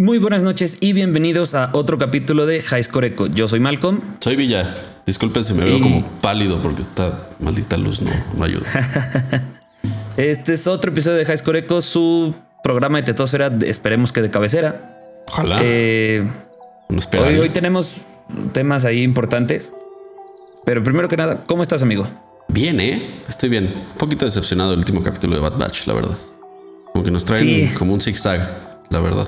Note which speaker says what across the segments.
Speaker 1: Muy buenas noches y bienvenidos a otro capítulo de High Score Echo. Yo soy Malcolm.
Speaker 2: Soy Villa. Disculpen si me veo
Speaker 1: Y-
Speaker 2: como pálido porque esta maldita luz no, no ayuda.
Speaker 1: Este es otro episodio de High Score Echo, su programa de tetosfera, esperemos que de cabecera.
Speaker 2: Ojalá.
Speaker 1: Eh,
Speaker 2: no
Speaker 1: hoy, hoy tenemos temas ahí importantes. Pero primero que nada, ¿cómo estás, amigo?
Speaker 2: Bien, ¿eh? Estoy bien. Un poquito decepcionado del último capítulo de Bad Batch, la verdad. Como que nos traen
Speaker 1: Sí.
Speaker 2: como un zigzag, la verdad.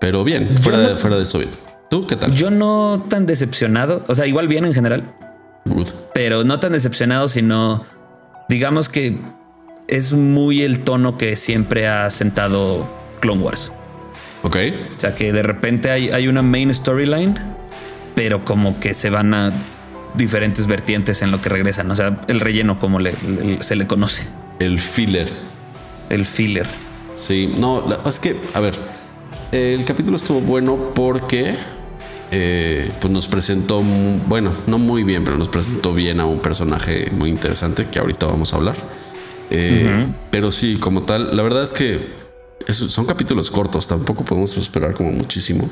Speaker 2: Pero bien, fuera,
Speaker 1: no-
Speaker 2: de, fuera de eso bien. ¿Tú qué tal?
Speaker 1: Yo no tan decepcionado, o sea, igual bien en general,
Speaker 2: Good.
Speaker 1: pero no tan decepcionado, sino digamos que es muy el tono que siempre ha sentado Clone Wars.
Speaker 2: Ok.
Speaker 1: O sea, que de repente hay, hay una main storyline, pero como que se van a diferentes vertientes en lo que regresan. O sea, el relleno, como le- le- se le conoce,
Speaker 2: El filler.
Speaker 1: el filler.
Speaker 2: Sí, no, la- es que, a ver, el capítulo estuvo bueno porque eh, pues nos presentó, bueno, no muy bien, pero nos presentó bien a un personaje muy interesante que ahorita vamos a hablar. Eh, Pero sí, como tal, la verdad es que es- son capítulos cortos, tampoco podemos esperar como muchísimo.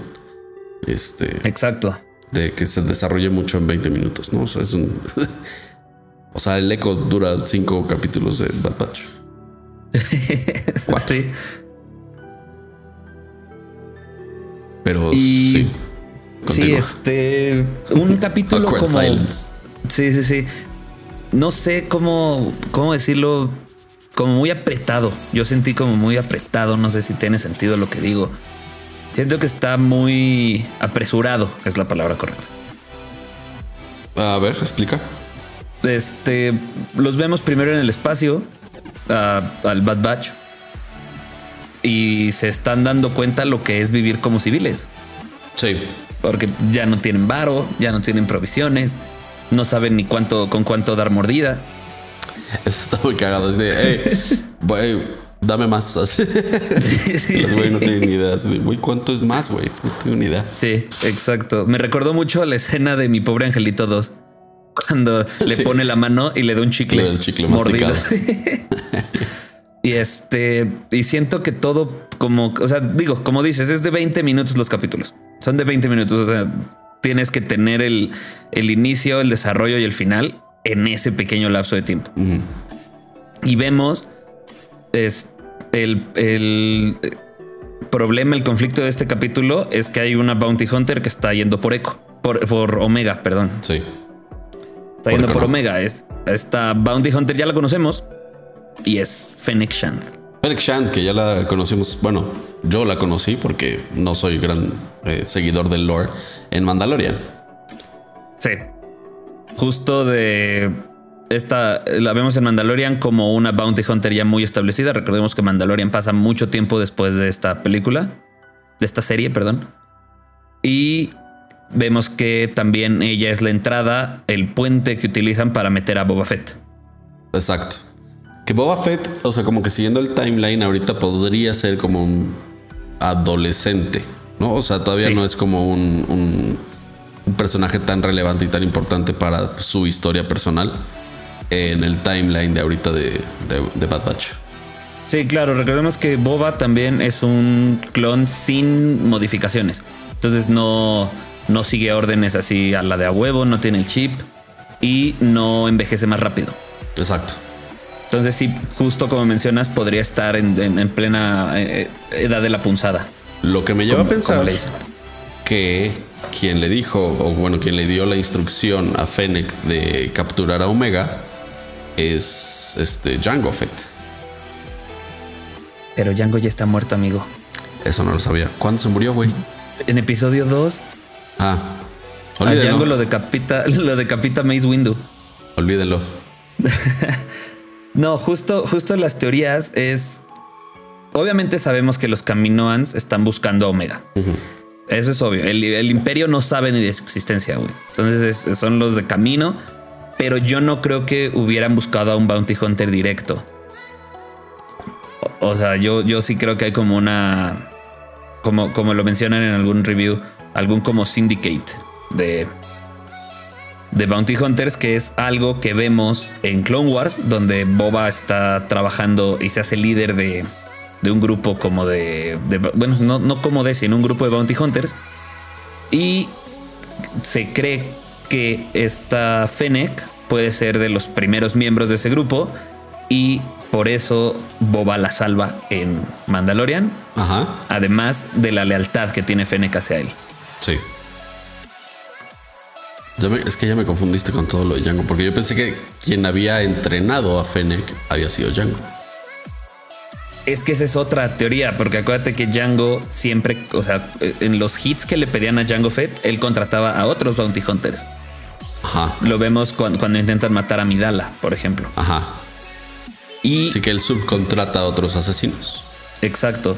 Speaker 2: Este,
Speaker 1: Exacto.
Speaker 2: de que se desarrolle mucho en 20 minutos, ¿no? O sea, es un... o sea, el eco dura cinco capítulos de Bad Batch.
Speaker 1: Sí.
Speaker 2: Pero
Speaker 1: Y-
Speaker 2: sí.
Speaker 1: Sí, este. Un capítulo como.
Speaker 2: silence.
Speaker 1: Sí, sí, sí. No sé cómo, cómo decirlo. Como muy apretado. Yo sentí como muy apretado. No sé si tiene sentido lo que digo. Siento que está muy apresurado, es la palabra correcta.
Speaker 2: A ver, explica.
Speaker 1: Este, los vemos primero en el espacio al Bad Batch y se están dando cuenta lo que es vivir como civiles,
Speaker 2: Sí.
Speaker 1: porque ya no tienen varo, ya no tienen provisiones, no saben ni cuánto con cuánto dar mordida.
Speaker 2: Eso está muy cagado. Es de, hey, güey, dame más. Así.
Speaker 1: Sí, sí,
Speaker 2: Los güey no tienen ni idea. Así de, güey, ¿cuánto es más, güey? No tengo ni idea.
Speaker 1: Sí, exacto. Me recordó mucho a la escena de mi pobre angelito 2. Cuando le
Speaker 2: Sí.
Speaker 1: pone la mano y le da un chicle,
Speaker 2: Le da el chicle
Speaker 1: mordido. y este, y siento que todo como, o sea, digo, como dices, es de 20 minutos los capítulos. Son de 20 minutos. O sea, tienes que tener el, el inicio, el desarrollo y el final en ese pequeño lapso de tiempo. Y vemos es el, el problema, el conflicto de este capítulo es que hay una bounty hunter que está yendo por eco, por, por Omega, perdón.
Speaker 2: Sí.
Speaker 1: Está yendo por
Speaker 2: no.
Speaker 1: Omega. Es, esta bounty hunter ya la conocemos y es Fennec Shand.
Speaker 2: Fennec Shand, que ya la conocimos. Bueno, yo la conocí porque no soy gran eh, seguidor del lore en Mandalorian.
Speaker 1: Sí. Justo de esta la vemos en Mandalorian como una bounty hunter ya muy establecida. Recordemos que Mandalorian pasa mucho tiempo después de esta película, de esta serie, perdón. Y vemos que también ella es la entrada, el puente que utilizan para meter a Boba Fett.
Speaker 2: Exacto. Que Boba Fett, o sea, como que siguiendo el timeline, ahorita podría ser como un adolescente, ¿no? O sea, todavía
Speaker 1: Sí.
Speaker 2: no es como un, un- un personaje tan relevante y tan importante para su historia personal en el timeline de ahorita de, de- de Bad Batch.
Speaker 1: Sí, claro, recordemos que Boba también es un clon sin modificaciones. Entonces no, no sigue órdenes así a la de a huevo, no tiene el chip y no envejece más rápido.
Speaker 2: Exacto.
Speaker 1: Entonces sí, justo como mencionas, podría estar en, en- en plena eh, edad de la punzada.
Speaker 2: Lo que me lleva
Speaker 1: como-
Speaker 2: a pensar
Speaker 1: le
Speaker 2: que quien le dijo, o bueno, quien le dio la instrucción a Fennec de capturar a Omega es este Jango Fett.
Speaker 1: Pero Django ya está muerto, amigo.
Speaker 2: Eso no lo sabía. ¿Cuándo se murió, güey?
Speaker 1: En episodio 2,
Speaker 2: Ah,
Speaker 1: a
Speaker 2: olvídenlo.
Speaker 1: Django lo decapita, lo decapita Mace Windu.
Speaker 2: Olvídenlo.
Speaker 1: No, justo, justo las teorías es. Obviamente sabemos que los Caminoans están buscando a Omega. Eso es obvio. El, el imperio no sabe ni de su existencia, güey. Entonces es- son los de camino. Pero yo no creo que hubieran buscado a un bounty hunter directo. O, o sea, yo, yo sí creo que hay como una. Como, como lo mencionan en algún review, algún como syndicate de, de Bounty Hunters, que es algo que vemos en Clone Wars, donde Boba está trabajando y se hace líder de, de un grupo como de, de- bueno, no, no como de, sino un grupo de bounty hunters. Y se cree que esta Fennec puede ser de los primeros miembros de ese grupo y por eso Boba la salva en Mandalorian,
Speaker 2: Ajá.
Speaker 1: además de la lealtad que tiene Fennec hacia él.
Speaker 2: Sí. Ya me- es que ya me confundiste con todo lo de Django, porque yo pensé que quien había entrenado a Fennec había sido Django.
Speaker 1: Es que esa es otra teoría, porque acuérdate que Django siempre, o sea, en los hits que le pedían a Django Fett, él contrataba a otros bounty hunters.
Speaker 2: Ajá,
Speaker 1: Lo vemos cuando, cuando intentan matar a Midala, por ejemplo.
Speaker 2: ajá.
Speaker 1: Y
Speaker 2: Así que él subcontrata a otros asesinos.
Speaker 1: Exacto.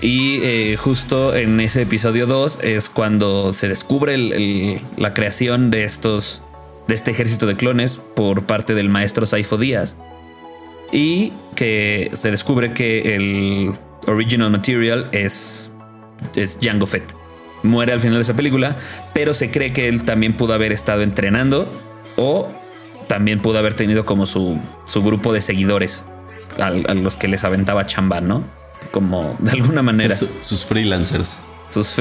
Speaker 1: Y eh, justo en ese episodio 2 es cuando se descubre la creación de estos, de este ejército de clones por parte del maestro Saifo Díaz. Y que se descubre que el original material es, es Jango Fett. Muere al final de esa película, pero se cree que él también pudo haber estado entrenando o también pudo haber tenido como su, su grupo de seguidores al- a, los que les aventaba chamba, ¿no? Como de alguna manera
Speaker 2: Su- sus freelancers.
Speaker 1: sus,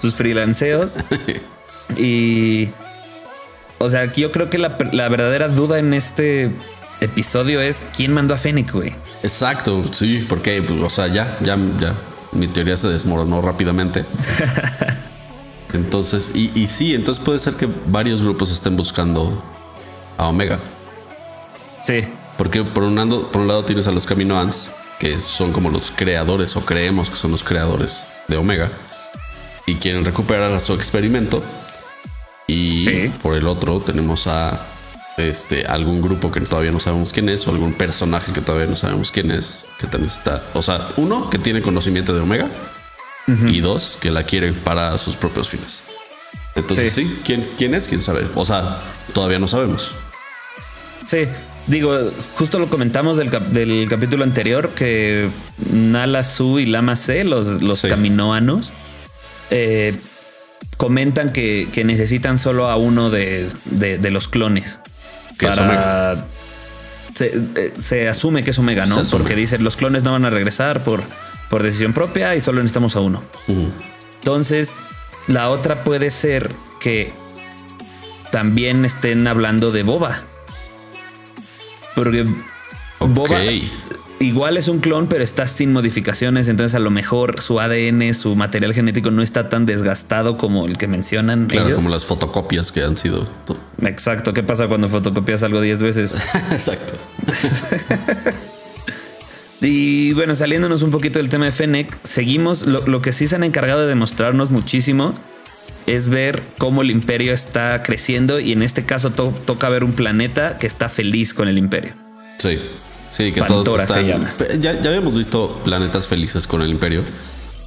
Speaker 1: sus freelanceos. Y. O sea, yo creo que la, la verdadera duda en este episodio es quién mandó a Fennec, güey.
Speaker 2: Exacto, sí, porque, pues, o sea, ya, ya, ya, mi teoría se desmoronó rápidamente. Entonces, y, y sí, entonces puede ser que varios grupos estén buscando a Omega.
Speaker 1: Sí,
Speaker 2: Porque por un, lado, por un lado tienes a los Caminoans, que son como los creadores, o creemos que son los creadores de Omega, y quieren recuperar a su experimento. Y
Speaker 1: Sí.
Speaker 2: por el otro tenemos a este algún grupo que todavía no sabemos quién es, o algún personaje que todavía no sabemos quién es, que también está. O sea, uno que tiene conocimiento de Omega, y dos que la quiere para sus propios fines. Entonces,
Speaker 1: Sí.
Speaker 2: sí, ¿quién, ¿quién es? ¿Quién sabe? O sea, todavía no sabemos.
Speaker 1: sí. Digo, justo lo comentamos del, cap- del capítulo anterior que Nala Su y Lama C, los, los
Speaker 2: Sí.
Speaker 1: caminoanos, eh, comentan que, que necesitan solo a uno de, de- de los clones.
Speaker 2: Que
Speaker 1: para- Se, eh, se asume que es Omega, ¿no? Porque dicen los clones no van a regresar por, por decisión propia y solo necesitamos a uno. Entonces, la otra puede ser que también estén hablando de Boba. Porque Boba igual es un clon, pero está sin modificaciones. Entonces, a lo mejor su ADN, su material genético no está tan desgastado como el que mencionan
Speaker 2: Claro,
Speaker 1: ellos.
Speaker 2: como las fotocopias que han sido. to-
Speaker 1: Exacto. ¿Qué pasa cuando fotocopias algo 10 veces?
Speaker 2: Exacto.
Speaker 1: Y bueno, saliéndonos un poquito del tema de Fennec, seguimos. Lo, lo que sí se han encargado de demostrarnos muchísimo es ver cómo el imperio está creciendo y en este caso to- toca ver un planeta que está feliz con el imperio.
Speaker 2: Sí. Sí, que
Speaker 1: Pantora
Speaker 2: todos
Speaker 1: se
Speaker 2: están.
Speaker 1: llama.
Speaker 2: Pe- Ya, ya habíamos visto planetas felices con el Imperio.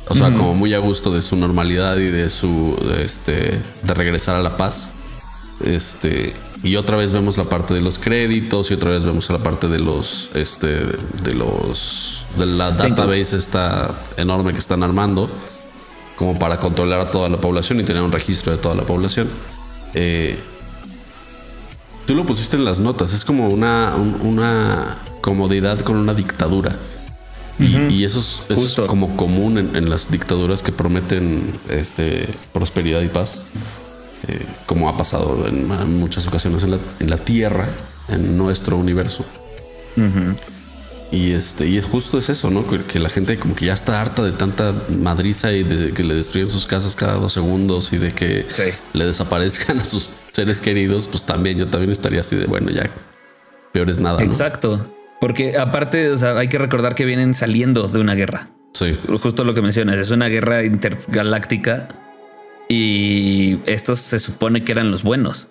Speaker 2: O sea, como muy a gusto de su normalidad y de su de este de regresar a la paz. Este, y otra vez vemos la parte de los créditos y otra vez vemos la parte de los este de los de la database esta enorme que están armando como para controlar a toda la población y tener un registro de toda la población. Eh, Tú lo pusiste en las notas, es como una, un- una comodidad con una dictadura. Y, y eso es, eso es como común en, en las dictaduras que prometen este, prosperidad y paz, eh, como ha pasado en, en muchas ocasiones en la, en la Tierra, en nuestro universo. Y este, y es justo es eso, ¿no? Que, que la gente como que ya está harta de tanta madriza y de que le destruyen sus casas cada dos segundos y de que
Speaker 1: Sí.
Speaker 2: le desaparezcan a sus seres queridos, pues también yo también estaría así de bueno, ya peor es nada, ¿no?
Speaker 1: Exacto. Porque aparte, o sea, hay que recordar que vienen saliendo de una guerra.
Speaker 2: Sí,
Speaker 1: Justo lo que mencionas, es una guerra intergaláctica y estos se supone que eran los buenos.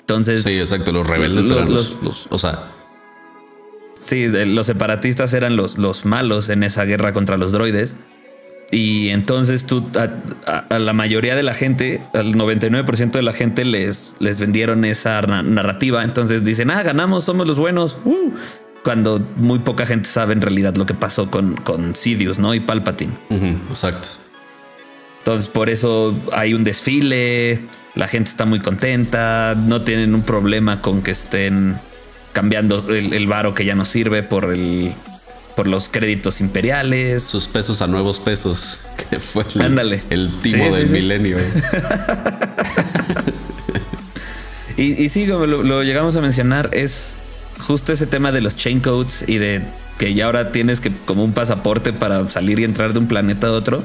Speaker 1: Entonces,
Speaker 2: sí, exacto. Los rebeldes
Speaker 1: los-
Speaker 2: eran los,
Speaker 1: los-
Speaker 2: los- o sea,
Speaker 1: Sí, los separatistas eran los, los malos en esa guerra contra los droides. Y entonces tú, a, a- a la mayoría de la gente, al 99% de la gente les, les vendieron esa na- narrativa. Entonces dicen, ah, ganamos, somos los buenos. Uh", cuando muy poca gente sabe en realidad lo que pasó con, con Sidious, ¿no? Y Palpatine.
Speaker 2: ujú, exacto.
Speaker 1: Entonces por eso hay un desfile, la gente está muy contenta, no tienen un problema con que estén cambiando el, el varo que ya no sirve por el por los créditos imperiales.
Speaker 2: Sus pesos a nuevos pesos, que fue el,
Speaker 1: Ándale.
Speaker 2: el timo
Speaker 1: Sí,
Speaker 2: del
Speaker 1: sí.
Speaker 2: milenio.
Speaker 1: Y, y sí, como lo, lo llegamos a mencionar, es justo ese tema de los chain codes y de que ya ahora tienes que como un pasaporte para salir y entrar de un planeta a otro.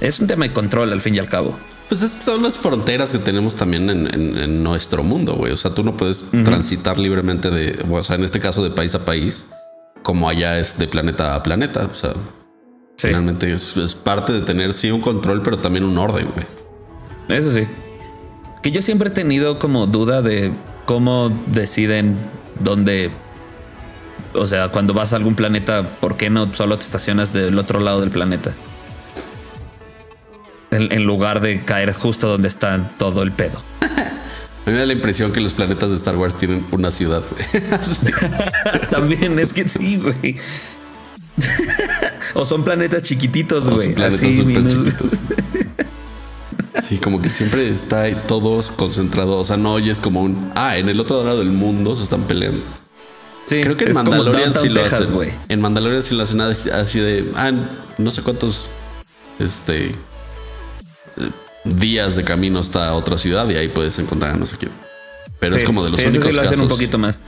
Speaker 1: Es un tema de control al fin y al cabo.
Speaker 2: Pues esas son las fronteras que tenemos también en, en- en nuestro mundo, güey. O sea, tú no puedes transitar libremente de, o sea, en este caso de país a país, como allá es de planeta a planeta. O sea,
Speaker 1: Sí,
Speaker 2: finalmente es, es parte de tener sí un control, pero también un orden, güey.
Speaker 1: eso sí. Que yo siempre he tenido como duda de cómo deciden dónde. O sea, cuando vas a algún planeta, ¿por qué no solo te estacionas del otro lado del planeta? En, en lugar de caer justo donde está todo el pedo.
Speaker 2: A mí me da la impresión que los planetas de Star Wars tienen una ciudad, güey.
Speaker 1: También es que sí, güey. o son planetas chiquititos, güey.
Speaker 2: planetas
Speaker 1: Así,
Speaker 2: chiquitos. Sí, como que siempre está ahí todo concentrado. O sea, no oyes como un. Ah, en el otro lado del mundo se están peleando.
Speaker 1: Sí,
Speaker 2: Creo que en Mandalorian sí lo
Speaker 1: Texas,
Speaker 2: hacen.
Speaker 1: güey.
Speaker 2: En Mandalorian sí lo hacen así- así de. Ah, no sé cuántos. Este. Días de camino hasta otra ciudad y ahí puedes encontrar a no sé quién. Pero es como de los
Speaker 1: sí, eso
Speaker 2: únicos
Speaker 1: sí lo hacen
Speaker 2: casos.
Speaker 1: un poquito más.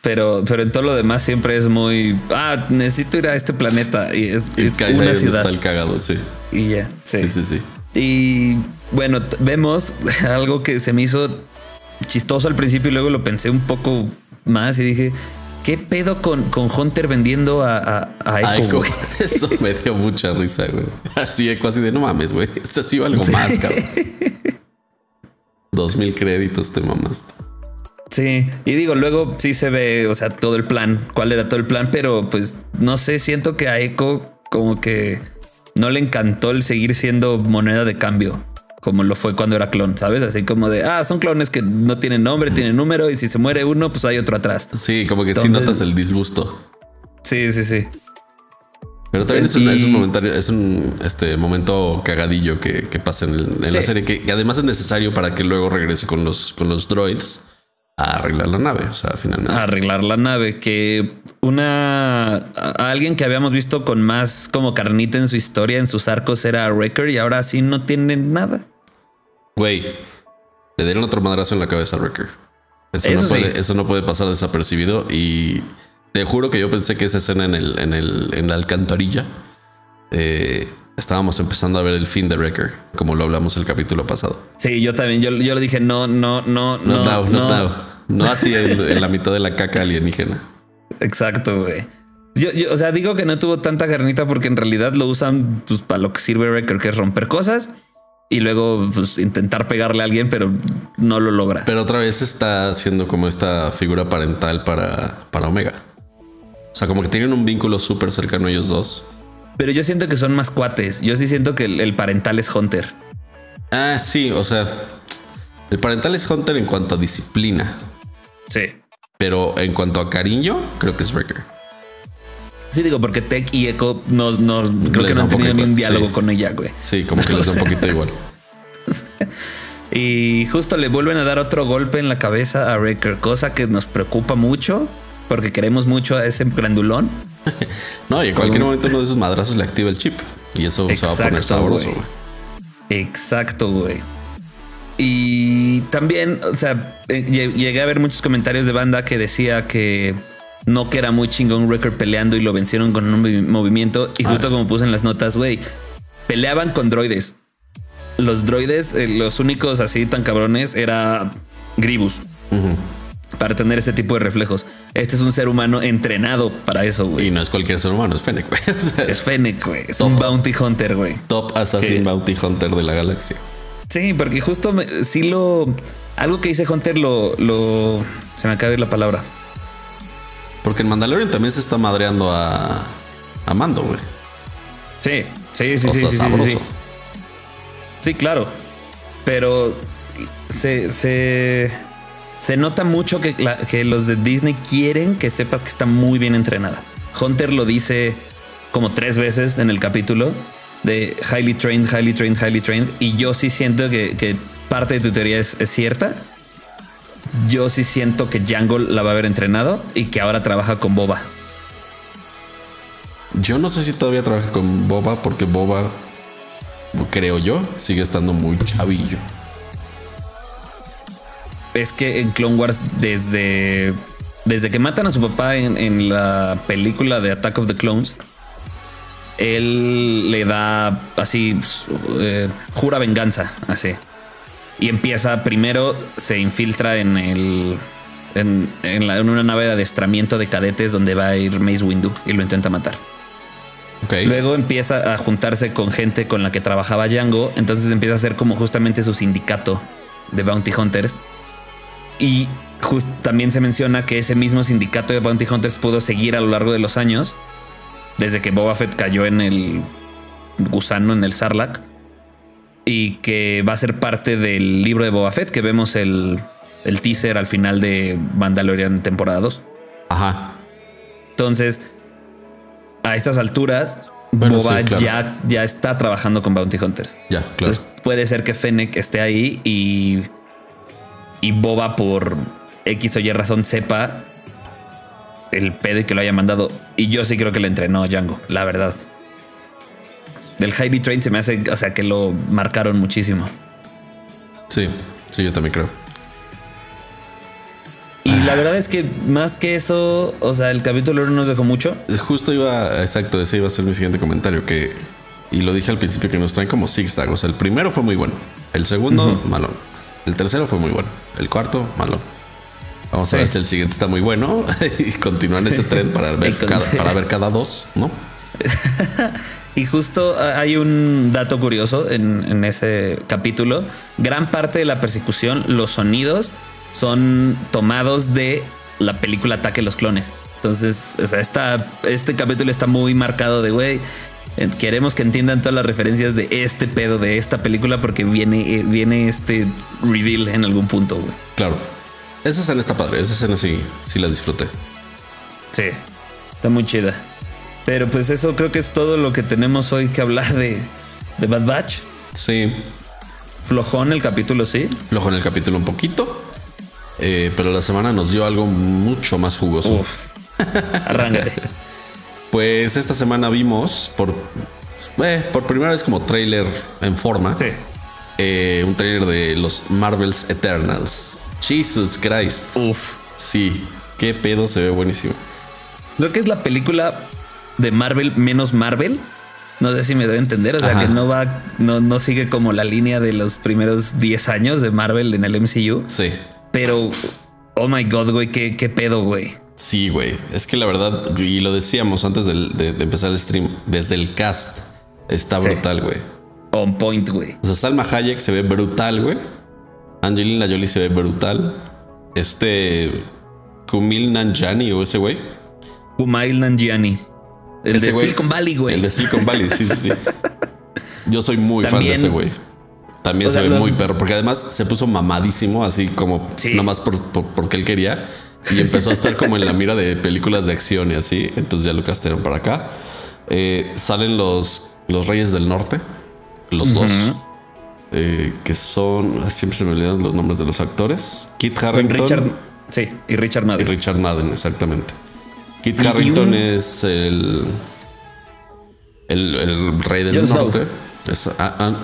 Speaker 1: Pero, pero en todo lo demás siempre es muy. Ah, necesito ir a este planeta. Y es,
Speaker 2: Y
Speaker 1: es una ciudad.
Speaker 2: está el cagado, sí.
Speaker 1: Y ya.
Speaker 2: Sí, sí, sí.
Speaker 1: Y bueno, vemos algo que se me hizo chistoso al principio y luego lo pensé un poco más y dije, ¿qué pedo con, con Hunter vendiendo a, a, a Echo, güey?
Speaker 2: eso me dio mucha risa, güey. Así, Echo, así de no mames, güey. Esto sí algo más, cabrón. Dos mil créditos te mamaste.
Speaker 1: Sí, y digo, luego sí se ve, o sea, todo el plan, cuál era todo el plan, pero pues no sé, siento que a Echo como que no le encantó el seguir siendo moneda de cambio, como lo fue cuando era clon, ¿sabes? Así como de, ah, son clones que no tienen nombre, tienen número, y si se muere uno, pues hay otro atrás.
Speaker 2: Sí, como que sí
Speaker 1: Entonces-
Speaker 2: notas el disgusto.
Speaker 1: Sí, sí, sí.
Speaker 2: Pero también es un,
Speaker 1: Y-
Speaker 2: es un momentario, es un este momento cagadillo que, que pasa en, el- en la
Speaker 1: Sí.
Speaker 2: serie, que, que además es necesario para que luego regrese con los, con los droids a arreglar la nave. O sea, finalmente.
Speaker 1: A arreglar la nave, que una a- alguien que habíamos visto con más como carnita en su historia, en sus arcos, era Wrecker y ahora sí no tiene nada.
Speaker 2: Güey, le dieron otro madrazo en la cabeza a Wrecker. Eso,
Speaker 1: Eso
Speaker 2: no
Speaker 1: sí.
Speaker 2: puede, eso no puede pasar desapercibido. Y te juro que yo pensé que esa escena en el, en el, en la alcantarilla eh, estábamos empezando a ver el fin de Wrecker, como lo hablamos el capítulo pasado.
Speaker 1: Sí, yo también, yo, yo le dije, no, no, no,
Speaker 2: No,
Speaker 1: no,
Speaker 2: no,
Speaker 1: no.
Speaker 2: no, no así en, en la mitad de la caca alienígena.
Speaker 1: Exacto, güey. Yo, yo, o sea, digo que no tuvo tanta carnita porque en realidad lo usan pues, para lo que sirve Wrecker, que es romper cosas y luego pues, intentar pegarle a alguien, pero no lo logra.
Speaker 2: Pero otra vez está haciendo como esta figura parental para, para Omega. O sea, como que tienen un vínculo súper cercano ellos dos.
Speaker 1: Pero yo siento que son más cuates. Yo sí siento que el, el parental es Hunter.
Speaker 2: Ah, sí, o sea, el parental es Hunter en cuanto a disciplina,
Speaker 1: Sí.
Speaker 2: pero en cuanto a cariño, creo que es Wrecker.
Speaker 1: Sí, digo, porque Tech y Echo no, no creo
Speaker 2: Les
Speaker 1: que no han tenido
Speaker 2: poquito,
Speaker 1: ni un diálogo
Speaker 2: sí.
Speaker 1: con ella, güey.
Speaker 2: Sí, como que les da un poquito igual.
Speaker 1: Y justo le vuelven a dar otro golpe en la cabeza a Wrecker, cosa que nos preocupa mucho porque queremos mucho a ese grandulón.
Speaker 2: No, y en cualquier momento uno de esos madrazos le activa el chip y eso se va a poner sabroso.
Speaker 1: güey. Exacto, güey. Y también, o sea, eh, lle- llegué a ver muchos comentarios de banda que decía que no que era muy chingón Wrecker peleando y lo vencieron con un movi- movimiento. Y justo como puse en las notas, güey, peleaban con droides. Los droides, eh, los únicos así tan cabrones, era Gribus. Para tener ese tipo de reflejos. Este es un ser humano entrenado para eso, güey.
Speaker 2: Y no es cualquier ser humano, es Fennec, güey. O sea,
Speaker 1: Es Fennec, güey. Es un bounty hunter, güey.
Speaker 2: top assassin
Speaker 1: ¿Qué?
Speaker 2: bounty hunter de la galaxia.
Speaker 1: Sí, porque justo me- sí lo. Algo que dice Hunter lo. lo se me acaba de ir la palabra.
Speaker 2: Porque en Mandalorian también se está madreando a, a Mando, güey.
Speaker 1: Sí, sí, sí,
Speaker 2: O
Speaker 1: sí,
Speaker 2: sea,
Speaker 1: sí, sí, sí. Sí, claro. Pero se, se, se nota mucho que, la- que los de Disney quieren que sepas que está muy bien entrenada. Hunter lo dice como tres veces en el capítulo de highly trained, highly trained, highly trained. Y yo sí siento que, que parte de tu teoría es, es cierta. Yo sí siento que Django la va a haber entrenado y que ahora trabaja con Boba.
Speaker 2: Yo no sé si todavía trabaja con Boba porque Boba, creo yo, sigue estando muy chavillo.
Speaker 1: Es que en Clone Wars, desde, desde que matan a su papá en, la película de Attack of the Clones, él le da así, eh, jura venganza, así. Y empieza primero, se infiltra en el. En, una nave de adestramiento de cadetes donde va a ir Mace Windu y lo intenta matar. Luego empieza a juntarse con gente con la que trabajaba Django. Entonces empieza a ser como justamente su sindicato de Bounty Hunters. Y también se menciona que ese mismo sindicato de Bounty Hunters pudo seguir a lo largo de los años. Desde que Boba Fett cayó en el gusano, en el Sarlacc. Y que va a ser parte del libro de Boba Fett, que vemos el, el teaser al final de Mandalorian temporada 2.
Speaker 2: Ajá.
Speaker 1: Entonces, a estas alturas, Boba ya, ya está trabajando con Bounty Hunters.
Speaker 2: Ya, claro.
Speaker 1: puede ser que Fennec esté ahí y, y Boba por X o Y razón sepa el pedo y que lo haya mandado. Y yo sí creo que le entrenó Django, la verdad. Del Heavy Train se me hace, o sea, que lo marcaron muchísimo.
Speaker 2: Sí, sí, yo también creo.
Speaker 1: Y la verdad es que más que eso, o sea, el capítulo no nos dejó mucho.
Speaker 2: Justo iba, exacto, ese iba a ser mi siguiente comentario, que, y lo dije al principio, que nos traen como zigzag. O sea, el primero fue muy bueno, el segundo, malón. El tercero fue muy bueno, el cuarto, malón. Vamos a ver si el siguiente está muy bueno y continúan ese tren para ver, cada, para ver cada dos, ¿no?
Speaker 1: y justo hay un dato curioso en, en ese capítulo. Gran parte de la persecución, los sonidos son tomados de la película Ataque a los Clones. Entonces, o sea, este capítulo está muy marcado de, güey, queremos que entiendan todas las referencias de este pedo de esta película porque viene, eh, viene este reveal en algún punto, güey.
Speaker 2: Claro. Esa escena está padre, esa escena sí, sí la disfruté.
Speaker 1: Sí, está muy chida. Pero pues eso creo que es todo lo que tenemos hoy que hablar de, de Bad Batch.
Speaker 2: Sí.
Speaker 1: Flojón el capítulo, sí.
Speaker 2: Flojón el capítulo un poquito. Eh, pero la semana nos dio algo mucho más jugoso. Uf.
Speaker 1: Arrángate.
Speaker 2: pues esta semana vimos por, eh, por primera vez como trailer en forma. Eh, un trailer de los Marvels Eternals. Jesus Christ.
Speaker 1: Uf.
Speaker 2: Sí, qué pedo, se ve buenísimo.
Speaker 1: Lo que es la película de Marvel menos Marvel. No sé si me debe entender. O sea, que no va, no, no sigue como la línea de los primeros 10 años de Marvel en el MCU.
Speaker 2: Sí.
Speaker 1: Pero, oh my god, güey, qué, qué pedo, güey.
Speaker 2: Sí, güey. Es que la verdad, y lo decíamos antes de, empezar el stream, desde el cast está brutal, güey.
Speaker 1: On point, güey.
Speaker 2: O sea, Salma Hayek se ve brutal, güey. Angelina Jolie se ve brutal. Este. Kumil Nanjani o ese güey.
Speaker 1: Kumail Nanjiani. El de Silicon Valley, güey.
Speaker 2: El de Silicon Valley, sí, sí, sí. Yo soy muy fan de ese güey. También se ve muy perro, porque además se puso mamadísimo, así como nomás por, porque él quería. Y empezó a estar como en la mira de películas de acción y así. Entonces ya lo castearon para acá. Eh, salen los, los Reyes del Norte, los dos. Eh, que son, siempre se me olvidan los nombres de los actores. Kit Harrington.
Speaker 1: sí, y Richard Madden.
Speaker 2: Y Richard Madden, exactamente. Kit Harrington es el, el, rey del norte. Es, ah, ah,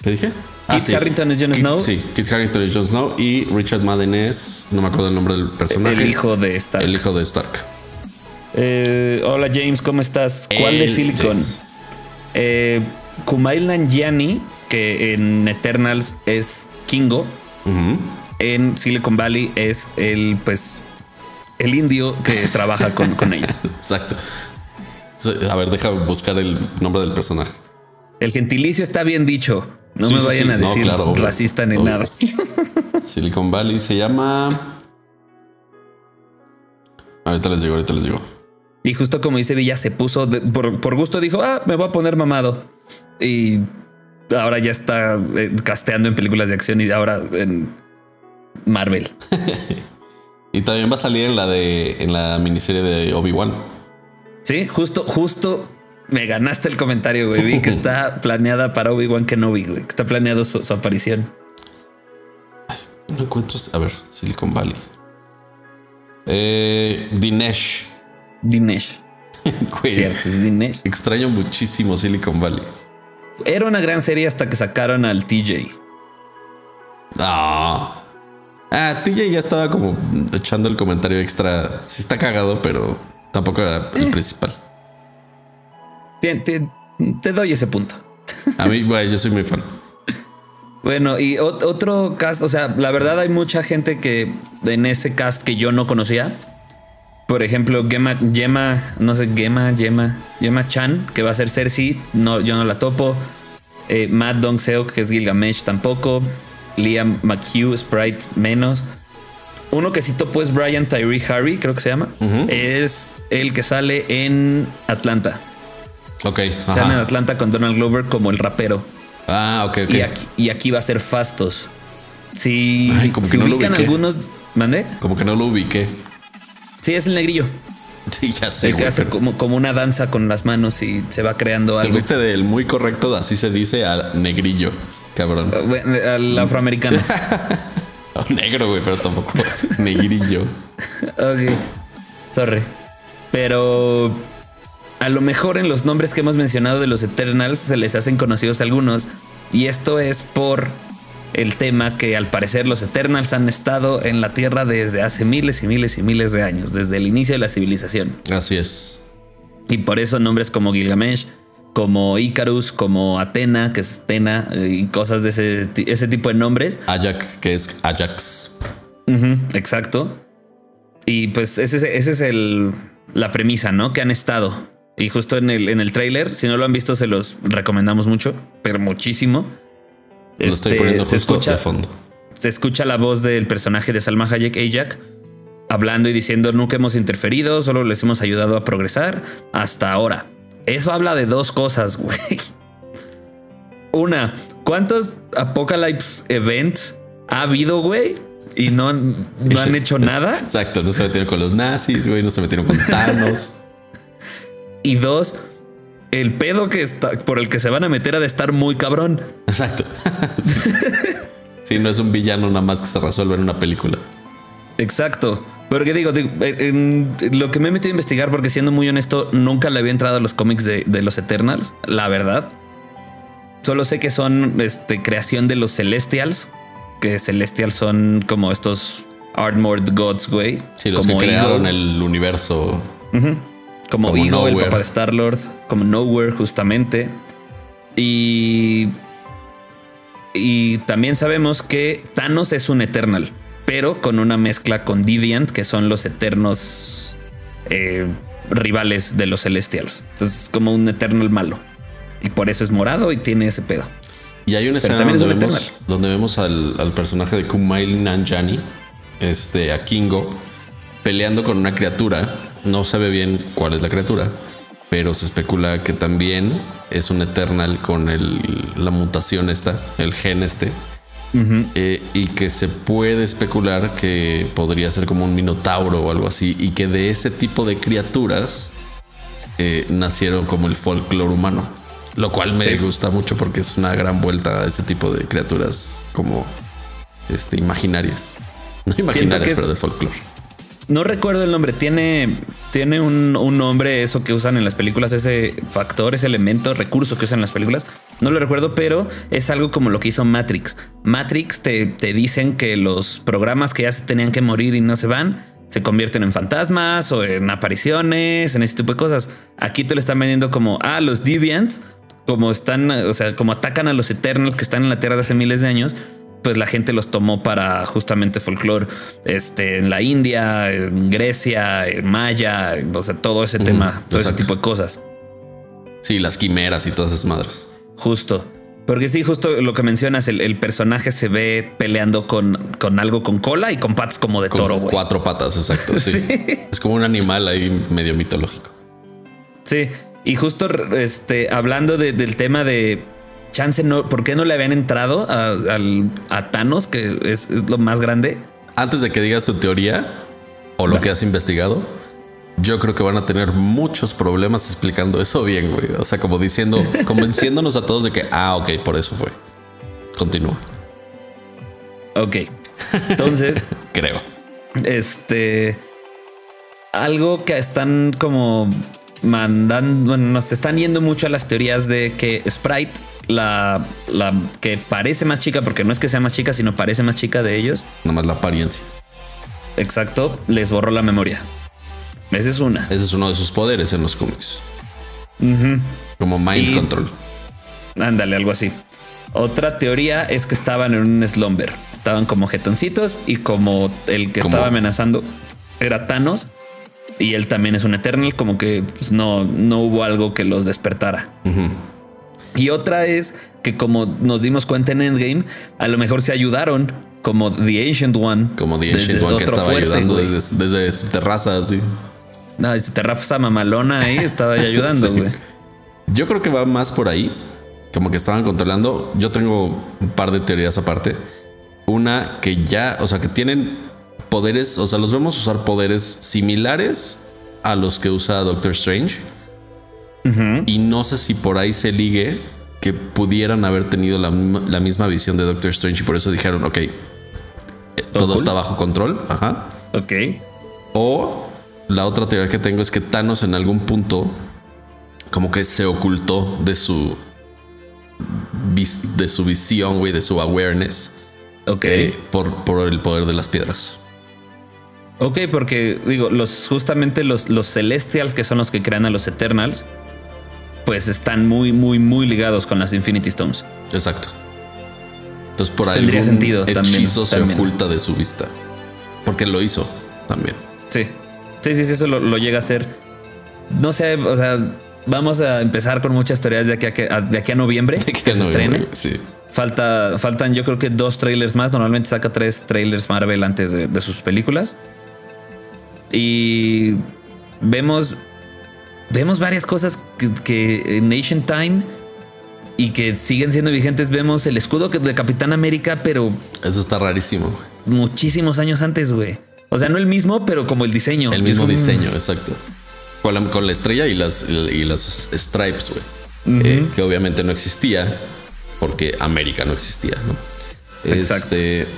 Speaker 2: ¿Qué dije?
Speaker 1: Ah, Kit Harrington es Jon Snow.
Speaker 2: Sí, Kit Harrington es Jon Snow y Richard Madden es, no me acuerdo el nombre del personaje.
Speaker 1: El hijo de Stark.
Speaker 2: El hijo de Stark.
Speaker 1: Eh, hola James, ¿cómo estás? ¿Cuál de Silicon? Eh, Kumail Nanjiani, que en Eternals es Kingo. En Silicon Valley es el, pues, el indio que trabaja con, con ellos.
Speaker 2: Exacto. A ver, deja buscar el nombre del personaje.
Speaker 1: El gentilicio está bien dicho. No me vayan a decir racista ni nada.
Speaker 2: Silicon Valley se llama. Ahorita les digo, ahorita les digo.
Speaker 1: Y justo como dice Villa, se puso por, gusto, dijo, ah, me voy a poner mamado. Y ahora ya está eh, casteando en películas de acción y ahora en Marvel.
Speaker 2: y también va a salir en la de en la miniserie de Obi-Wan.
Speaker 1: Sí, justo, justo me ganaste el comentario, güey. Vi que está planeada para Obi-Wan Kenobi, güey. Que está planeado su, aparición.
Speaker 2: no encuentro. A ver, Silicon Valley. Eh, Dinesh.
Speaker 1: Dinesh.
Speaker 2: Güey,
Speaker 1: Cierto, es Dinesh.
Speaker 2: Extraño muchísimo Silicon Valley.
Speaker 1: Era una gran serie hasta que sacaron al TJ.
Speaker 2: Ah. Ah, TJ ya estaba como echando el comentario extra. Sí está cagado, pero tampoco era el principal.
Speaker 1: Te, te- te doy ese punto.
Speaker 2: A mí, bueno, yo soy muy fan.
Speaker 1: Bueno, y ot- otro cast, o sea, la verdad hay mucha gente que en ese cast que yo no conocía. Por ejemplo, Gemma, Gemma, no sé, Gemma, Gemma, Gemma Chan, que va a ser Cersei, no, yo no la topo. Eh, Matt Dong Seok, que es Gilgamesh, tampoco. Liam McHugh, Sprite, menos. Uno que sí topo es Brian Tyree Harry, creo que se llama. Es el que sale en Atlanta.
Speaker 2: Ok.
Speaker 1: Sale en. Atlanta con Donald Glover como el rapero.
Speaker 2: Ah, ok, ok.
Speaker 1: Y, aquí, y aquí va a ser Fastos. Si,
Speaker 2: Ay, como
Speaker 1: si
Speaker 2: que no lo
Speaker 1: ubican algunos. ¿Mandé?
Speaker 2: Como que no lo ubiqué.
Speaker 1: Sí, es el negrillo.
Speaker 2: Sí, ya sé.
Speaker 1: el que
Speaker 2: güey,
Speaker 1: hace
Speaker 2: pero
Speaker 1: como, como una danza con las manos y se va creando
Speaker 2: Te
Speaker 1: algo.
Speaker 2: fuiste del muy correcto, así se dice, al negrillo, cabrón.
Speaker 1: Bueno, Al afroamericano.
Speaker 2: O negro, güey, pero tampoco negrillo.
Speaker 1: ok. Sorry. Pero a lo mejor en los nombres que hemos mencionado de los Eternals se les hacen conocidos algunos. Y esto es por el tema que al parecer los Eternals han estado en la Tierra desde hace miles y miles y miles de años, desde el inicio de la civilización.
Speaker 2: Así es.
Speaker 1: Y por eso nombres como Gilgamesh, como Icarus, como Atena, que es Atena, eh, y cosas de ese, ti- ese tipo de nombres.
Speaker 2: Ajax, que es Ajax.
Speaker 1: Exacto. Y pues ese, es- ese es el, la premisa, ¿no? Que han estado. Y justo en el, en el trailer, si no lo han visto, se los recomendamos mucho, pero muchísimo.
Speaker 2: Lo estoy
Speaker 1: Este,
Speaker 2: poniendo
Speaker 1: se
Speaker 2: justo
Speaker 1: escucha,
Speaker 2: de fondo.
Speaker 1: se escucha la voz del personaje de Salma Hayek, Ajak, hablando y diciendo nunca hemos interferido, solo les hemos ayudado a progresar hasta ahora. Eso habla de dos cosas, güey. Una, ¿cuántos Apocalypse Events ha habido, güey? Y no, han- no han hecho nada.
Speaker 2: Exacto, no se metieron con los nazis, güey, no se metieron con Thanos.
Speaker 1: Y dos, el pedo que está, por el que se van a meter ha de estar muy cabrón.
Speaker 2: Exacto. Sí, no es un villano nada más que se resuelve en una película.
Speaker 1: Exacto. Porque digo, digo, en- en lo que me he metido a investigar, porque siendo muy honesto, nunca le había entrado a los cómics de, de los Eternals, la verdad. Solo sé que son este, creación de los Celestials, que Celestials son como estos Armored Gods, güey.
Speaker 2: Sí, los
Speaker 1: como
Speaker 2: que crearon
Speaker 1: Ego,
Speaker 2: el universo.
Speaker 1: como,
Speaker 2: como
Speaker 1: Ego, el papá de Star Lord, como Nowhere, justamente. Y. Y también sabemos que Thanos es un Eternal, pero con una mezcla con Deviant, que son los eternos eh, rivales de los Celestials. Entonces, es como un Eternal malo. Y por eso es morado y tiene ese pedo.
Speaker 2: Y hay una escena
Speaker 1: es
Speaker 2: donde
Speaker 1: un
Speaker 2: vemos, donde vemos al, al personaje de Kumail Nanjiani, este, a Kingo, peleando con una criatura. No sabe bien cuál es la criatura, pero se especula que también es un Eternal con el, la mutación esta, el gen este. Eh, y que se puede especular que podría ser como un minotauro o algo así, y que de ese tipo de criaturas eh, nacieron como el folclore humano. Lo cual me gusta mucho porque es una gran vuelta a ese tipo de criaturas como este, imaginarias. No imaginarias, pero de folclore.
Speaker 1: No recuerdo el nombre. Tiene, tiene un, un nombre, eso que usan en las películas, ese factor, ese elemento, recurso que usan en las películas. No lo recuerdo, pero es algo como lo que hizo Matrix. Matrix te, te dicen que los programas que ya se tenían que morir y no se van, se convierten en fantasmas o en apariciones, en ese tipo de cosas. Aquí te lo están vendiendo como, ah, los Deviants, como están, o sea, como atacan a los Eternals que están en la Tierra de hace miles de años, pues la gente los tomó para justamente folclore este, en la India, en Grecia, en Maya, o sea, todo ese tema, todo ese tipo de cosas.
Speaker 2: Sí, las quimeras y todas esas madres.
Speaker 1: Justo. Porque sí, justo lo que mencionas, el, el personaje se ve peleando con, con algo con cola y con patas como de
Speaker 2: Con
Speaker 1: toro,
Speaker 2: cuatro patas, exacto. Sí. Es como un animal ahí medio mitológico.
Speaker 1: Sí, y justo este, hablando de- del tema de chance, no, ¿por qué no le habían entrado a, al- a Thanos, que es, es lo más grande?
Speaker 2: Antes de que digas tu teoría o lo que has investigado, yo creo que van a tener muchos problemas explicando eso bien, güey. O sea, como diciendo, convenciéndonos a todos de que, ah, ok, por eso fue. Continúa,
Speaker 1: Ok. Entonces,
Speaker 2: creo.
Speaker 1: este. Algo que están como mandando, bueno, nos están yendo mucho a las teorías de que Sprite, la, la que parece más chica, porque no es que sea más chica, sino parece más chica de ellos.
Speaker 2: Nada más la apariencia.
Speaker 1: Exacto, les borró la memoria. Esa es una.
Speaker 2: Ese es uno de sus poderes en los cómics. Como mind
Speaker 1: Y-
Speaker 2: control.
Speaker 1: Ándale, algo así. Otra teoría es que estaban en un slumber. Estaban como jetoncitos y como el que estaba amenazando era Thanos y él también es un Eternal, como que pues, no, no hubo algo que los despertara. Y otra es que como nos dimos cuenta en Endgame, a lo mejor se ayudaron como The Ancient One.
Speaker 2: Como The Ancient One que estaba
Speaker 1: fuerte,
Speaker 2: ayudando desde, desde su terraza, así.
Speaker 1: No, y su terraza mamalona ahí estaba ahí ayudando,
Speaker 2: Sí.
Speaker 1: güey.
Speaker 2: Yo creo que va más por ahí. Como que estaban controlando. Yo tengo un par de teorías aparte. Una que ya, o sea, que tienen poderes, o sea, los vemos usar poderes similares a los que usa Doctor Strange. Y no sé si por ahí se ligue que pudieran haber tenido la, misma- la misma visión de Doctor Strange y por eso dijeron, ok, eh, todo
Speaker 1: cool.
Speaker 2: está bajo control. Ajá.
Speaker 1: Ok.
Speaker 2: O la otra teoría que tengo es que Thanos en algún punto como que se ocultó de su vis- de su visión, güey, de su awareness
Speaker 1: Ok.
Speaker 2: eh, por, por el poder de las piedras.
Speaker 1: Ok, porque digo, los justamente los, los Celestials, que son los que crean a los Eternals, pues están muy, muy, muy ligados con las Infinity Stones.
Speaker 2: Exacto. Entonces por algún
Speaker 1: tendría sentido también,
Speaker 2: hechizo se
Speaker 1: también.
Speaker 2: oculta de su vista. Porque lo hizo también.
Speaker 1: Sí. Sí, sí, sí, eso lo, lo llega a hacer. No sé, o sea, vamos a empezar con muchas teorías de aquí a, que- a- de aquí a noviembre que se
Speaker 2: No,
Speaker 1: estrene.
Speaker 2: Sí.
Speaker 1: Falta, faltan yo creo que dos trailers más. Normalmente saca tres trailers Marvel antes de, de sus películas. Y vemos, vemos varias cosas que, que en Nation Time y que siguen siendo vigentes. Vemos el escudo de Capitán América, pero
Speaker 2: Eso está rarísimo.
Speaker 1: muchísimos años antes, güey. O sea, no el mismo, pero como el diseño.
Speaker 2: El mismo diseño, exacto. Con la, con la estrella y las, y las stripes, güey. Eh, que obviamente no existía porque América no existía, ¿no?
Speaker 1: Exacto.
Speaker 2: Este,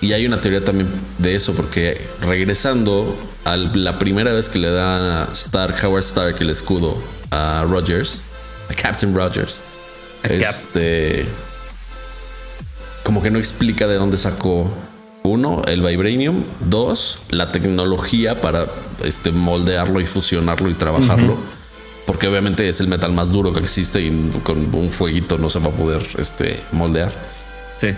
Speaker 2: y hay una teoría también de eso, porque regresando a la primera vez que le da a Stark, Howard Stark el escudo a Rogers, a Captain Rogers,
Speaker 1: A Cap.
Speaker 2: este, como que no explica de dónde sacó uno, el vibranium, dos, la tecnología para este, moldearlo y fusionarlo y trabajarlo. Porque obviamente es el metal más duro que existe y con un fueguito no se va a poder este, moldear.
Speaker 1: Sí.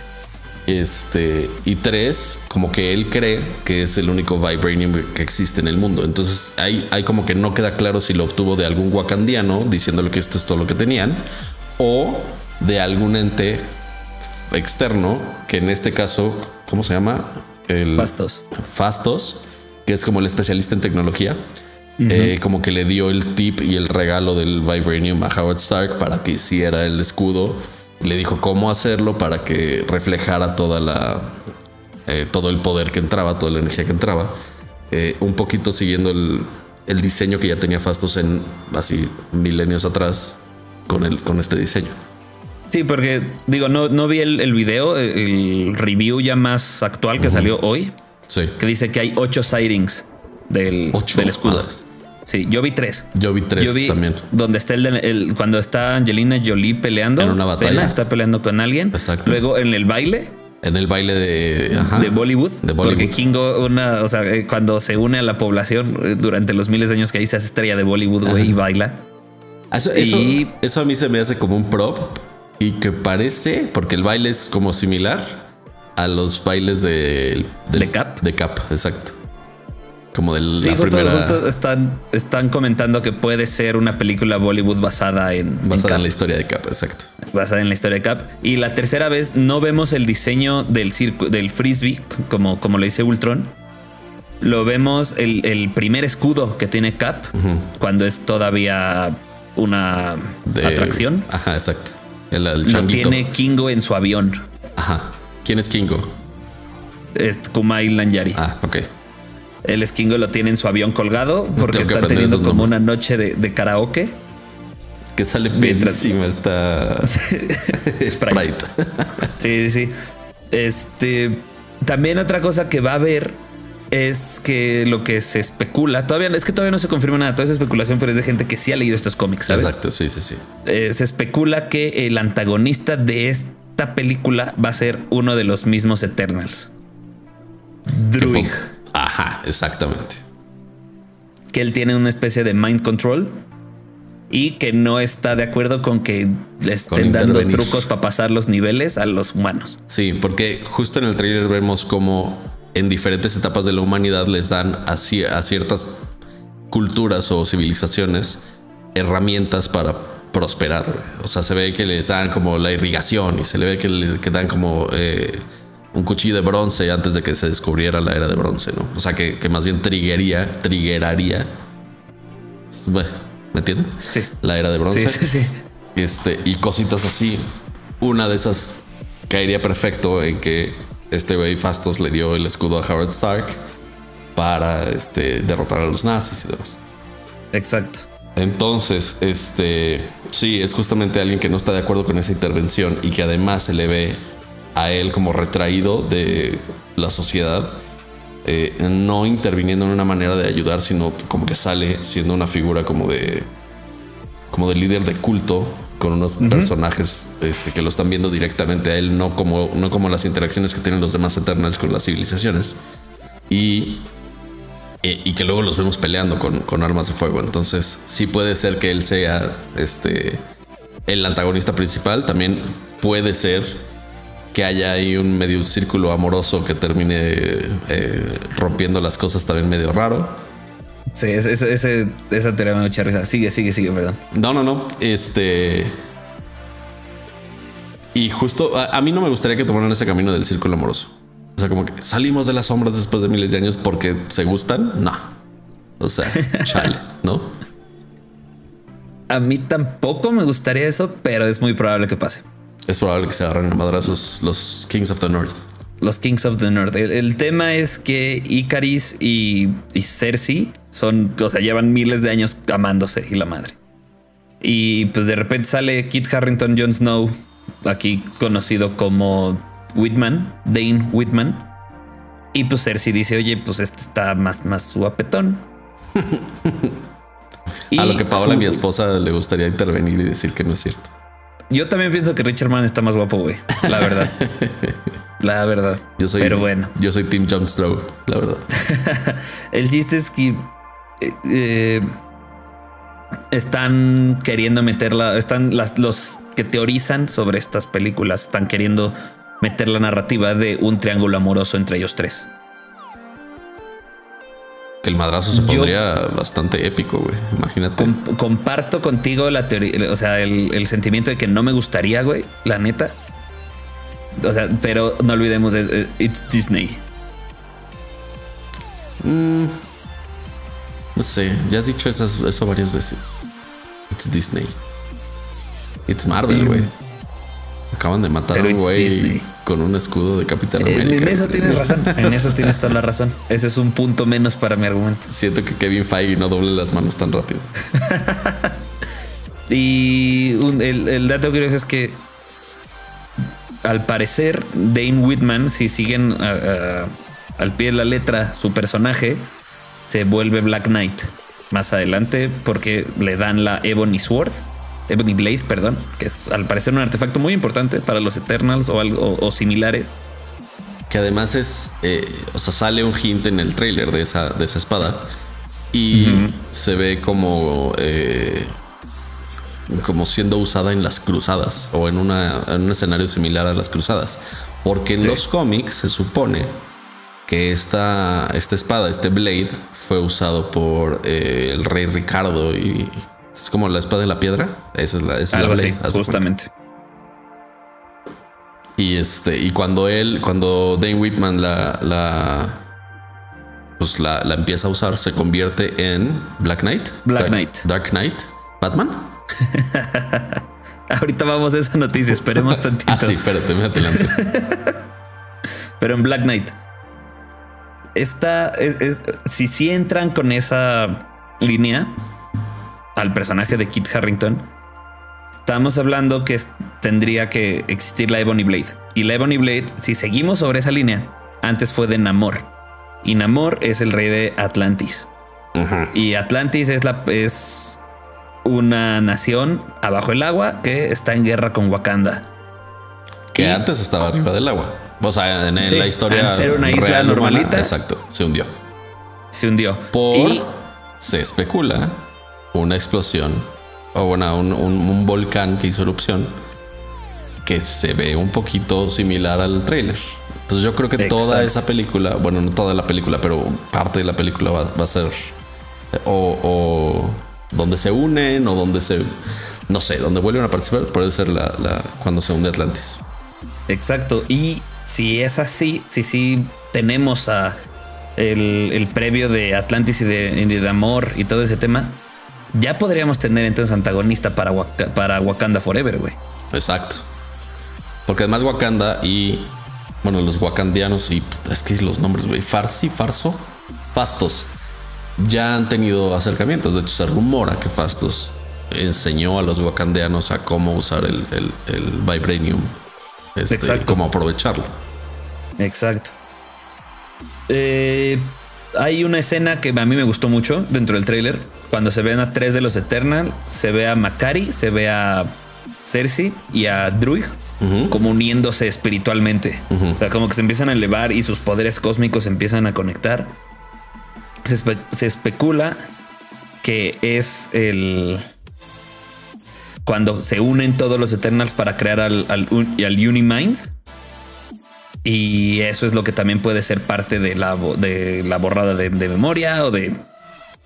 Speaker 2: Este, y tres, como que él cree que es el único vibranium que existe en el mundo. Entonces, hay, hay como que no queda claro si lo obtuvo de algún wakandiano diciéndole que esto es todo lo que tenían o de algún ente externo que en este caso, ¿cómo se llama? El
Speaker 1: Bastos.
Speaker 2: Fastos, que es como el especialista en tecnología. eh, como que le dio el tip y el regalo del Vibranium a Howard Stark para que hiciera el escudo. Le dijo cómo hacerlo para que reflejara toda la eh, todo el poder que entraba, toda la energía que entraba. Eh, un poquito siguiendo el, el diseño que ya tenía Fastos en así milenios atrás con el con este diseño.
Speaker 1: Sí, porque digo, no, no vi el, el video, el review ya más actual que salió hoy,
Speaker 2: Sí.
Speaker 1: que dice que hay ocho sightings del,
Speaker 2: Ocho.
Speaker 1: del escudo.
Speaker 2: Ah.
Speaker 1: Sí, yo vi tres.
Speaker 2: Yo vi tres
Speaker 1: yo vi
Speaker 2: también.
Speaker 1: donde está el, cuando está Angelina Jolie peleando
Speaker 2: En una batalla.
Speaker 1: Está peleando con alguien.
Speaker 2: Exacto.
Speaker 1: Luego en el baile
Speaker 2: En el baile de, ajá,
Speaker 1: de Bollywood,
Speaker 2: De
Speaker 1: porque. Kingo, una, o sea, eh, cuando se une a la población eh, durante los miles de años que ahí se hace estrella de Bollywood, güey, y baila.
Speaker 2: Eso, eso,
Speaker 1: Y-
Speaker 2: eso a mí se me hace como un prop y que parece, porque el baile es como similar a los bailes de, del-
Speaker 1: ¿De Cap?
Speaker 2: De Cap, exacto. Como de la
Speaker 1: Sí, justo,
Speaker 2: primera
Speaker 1: justo están, están comentando que puede ser una película Bollywood basada en,
Speaker 2: basada en la historia de Cap, exacto.
Speaker 1: basada en la historia de Cap. Y la tercera vez no vemos el diseño del circo, del frisbee, como, como le dice Ultron. Lo vemos el, el primer escudo que tiene Cap cuando es todavía una
Speaker 2: De-
Speaker 1: atracción.
Speaker 2: Ajá, exacto. El, el
Speaker 1: Lo tiene Kingo en su avión.
Speaker 2: Ajá. ¿Quién es Kingo?
Speaker 1: Es Kumail Nanjiani.
Speaker 2: Ah, ok.
Speaker 1: El Skingo lo tiene en su avión colgado porque está teniendo como
Speaker 2: nombres.
Speaker 1: una noche de, de karaoke.
Speaker 2: Que sale pedísima esta Sprite.
Speaker 1: Sí, sí, sí. Este. También otra cosa que va a haber es que lo que se especula, todavía es que todavía no se confirma nada, toda esa especulación, pero es de gente que sí ha leído estos cómics.
Speaker 2: Exacto, sí, sí, sí.
Speaker 1: Eh, se especula que el antagonista de esta película va a ser uno de los mismos Eternals. Druig.
Speaker 2: Ajá, exactamente.
Speaker 1: Que él tiene una especie de mind control y que no está de acuerdo con que le estén dando trucos para pasar los niveles a los humanos.
Speaker 2: Sí, porque justo en el trailer vemos como en diferentes etapas de la humanidad les dan a, ciertas culturas o civilizaciones herramientas para prosperar. O sea, se ve que les dan como la irrigación y se le ve que le dan como eh, un cuchillo de bronce antes de que se descubriera la era de bronce, ¿no? O sea, que, más bien triggería, triggeraría. ¿Me entienden?
Speaker 1: Sí.
Speaker 2: La era de bronce.
Speaker 1: Sí, sí, sí.
Speaker 2: Este, y cositas así. Una de esas caería perfecto en que este güey Fastos le dio el escudo a Howard Stark para este, derrotar a los nazis y demás.
Speaker 1: Exacto.
Speaker 2: Entonces, este, sí, es justamente alguien que no está de acuerdo con esa intervención y que además se le ve a él como retraído de la sociedad, eh, no interviniendo en una manera de ayudar, sino como que sale siendo una figura como de, como de líder de culto con unos personajes este, que lo están viendo directamente a él, no como, no como las interacciones que tienen los demás Eternals con las civilizaciones. Y, eh, y que luego los vemos peleando con, armas de fuego. Entonces, sí puede ser que él sea este, el antagonista principal. También puede ser que haya ahí un medio círculo amoroso que termine eh, rompiendo las cosas también medio raro.
Speaker 1: Sí, ese, esa teoría me mucha risa. Sigue, sigue, sigue, perdón.
Speaker 2: No, no, no. Este. Y justo a, mí no me gustaría que tomaran ese camino del círculo amoroso. O sea, como que salimos de las sombras después de miles de años porque se gustan. No. O sea, chale, ¿no?
Speaker 1: A mí tampoco me gustaría eso, pero es muy probable que pase.
Speaker 2: Es probable que se agarren a madrazos los Kings of the North.
Speaker 1: Los Kings of the North. El, tema es que Icaris y, y, Cersei son, o sea, llevan miles de años amándose y la madre. Y pues de repente sale Kit Harrington Jon Snow, aquí conocido como Whitman, Dane Whitman. Y pues Cersei dice, oye, pues este está más, más guapetón.
Speaker 2: a lo que Paola, mi esposa, le gustaría intervenir y decir que no es cierto.
Speaker 1: Yo también pienso que Richard Mann está más guapo, güey. La verdad. La verdad.
Speaker 2: Yo soy,
Speaker 1: Pero bueno.
Speaker 2: Yo soy Snow, la verdad.
Speaker 1: el chiste es que eh, están queriendo meterla. Están las, los que teorizan sobre estas películas. Están queriendo meter la narrativa de un triángulo amoroso entre ellos tres.
Speaker 2: Que el madrazo se pondría bastante épico, güey. Imagínate.
Speaker 1: comparto contigo la teoría, o sea, el, sentimiento de que no me gustaría, güey, la neta. O sea, pero no olvidemos, es, it's Disney.
Speaker 2: Mm, no sé, ya has dicho eso varias veces. It's Disney. It's Marvel, güey. Acaban de matar a un güey con un escudo de Capitán América.
Speaker 1: En eso tienes razón. En eso tienes toda la razón. Ese es un punto menos para mi argumento.
Speaker 2: Siento que Kevin Feige no doble las manos tan rápido.
Speaker 1: y el, dato curioso es que al parecer Dane Whitman, si siguen al pie de la letra su personaje, se vuelve Black Knight más adelante porque le dan la Ebony Sword Ebony Blade, perdón, que es al parecer un artefacto muy importante para los Eternals o algo o, similares.
Speaker 2: Que además es, eh, o sea, sale un hint en el trailer de esa, de esa espada y se ve como, eh, como siendo usada en las cruzadas o en, una, en un escenario similar a las cruzadas. Porque en los cómics se supone que esta, esta espada, este blade, fue usado por eh, el rey Ricardo y es como la espada de la piedra. Esa es la, esa
Speaker 1: justamente.
Speaker 2: Y este, y cuando él, cuando Dane Whitman la, la, pues la, empieza a usar, se convierte en Black Knight.
Speaker 1: Black Knight.
Speaker 2: Dark Knight. Batman.
Speaker 1: Ahorita vamos a esa noticia, esperemos tantito.
Speaker 2: ah, sí, espérate, me adelante.
Speaker 1: Pero en Black Knight. Esta es, si sí entran con esa línea, al personaje de Kit Harrington, estamos hablando que tendría que existir la Ebony Blade. Y la Ebony Blade, si seguimos sobre esa línea, antes fue de Namor. Y Namor es el rey de Atlantis. Y Atlantis es la es una nación abajo el agua que está en guerra con Wakanda.
Speaker 2: Que antes estaba arriba del agua. O sea, en, la historia.
Speaker 1: Ser una isla normalita.
Speaker 2: exacto, se hundió.
Speaker 1: Se hundió.
Speaker 2: Por se especula una explosión o bueno, un, volcán que hizo erupción que se ve un poquito similar al trailer. Entonces yo creo que toda esa película, bueno, no toda la película, pero parte de la película va, a ser o, donde se unen o donde se, no sé, donde vuelven a participar, puede ser la, cuando se hunde Atlantis.
Speaker 1: Exacto. Y si es así, si sí tenemos a el, previo de Atlantis y de, de, Amor y todo ese tema, ya podríamos tener entonces antagonista para, para Wakanda Forever, güey.
Speaker 2: Exacto. Porque además Wakanda y, bueno, los wakandianos y es que los nombres, güey, Farsi, Farso, Fastos, ya han tenido acercamientos. De hecho, se rumora que Fastos enseñó a los wakandianos a cómo usar el, el, Vibranium, este, cómo aprovecharlo.
Speaker 1: Exacto. Eh, hay una escena que a mí me gustó mucho dentro del tráiler. Cuando se ven a tres de los Eternal, se ve a Makari, se ve a Cersei y a Druig como uniéndose espiritualmente. O sea, como que se empiezan a elevar y sus poderes cósmicos se empiezan a conectar. Se, especula que es el. Cuando se unen todos los Eternals para crear al, al, Unimind y eso es lo que también puede ser parte de la, de la borrada de, memoria o de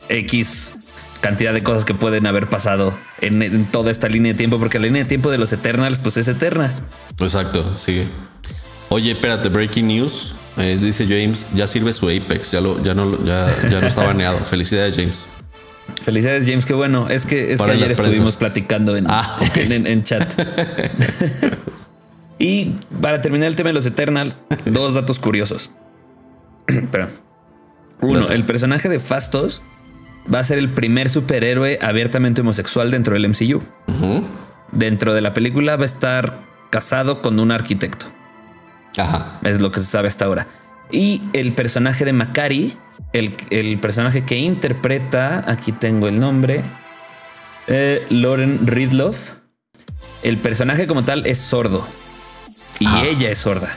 Speaker 1: X cantidad de cosas que pueden haber pasado en, toda esta línea de tiempo, porque la línea de tiempo de los Eternals, pues es eterna.
Speaker 2: Exacto, sigue. Oye, espérate, breaking news. Eh, dice James, ya sirve su Apex, ya, lo, ya, no, ya, ya no está baneado. Felicidades, James.
Speaker 1: Felicidades, James. Qué bueno. Es que, es que ayer estuvimos platicando en, ah, en, en chat. Y para terminar el tema de los Eternals, dos datos curiosos. Pero uno, el personaje de Fastos va a ser el primer superhéroe abiertamente homosexual dentro del MCU. Dentro de la película va a estar casado con un arquitecto. Ajá. Es lo que se sabe hasta ahora. Y el personaje de Macari, el, personaje que interpreta, aquí tengo el nombre, eh, Lauren Ridloff. El personaje como tal es sordo. Y ella es sorda.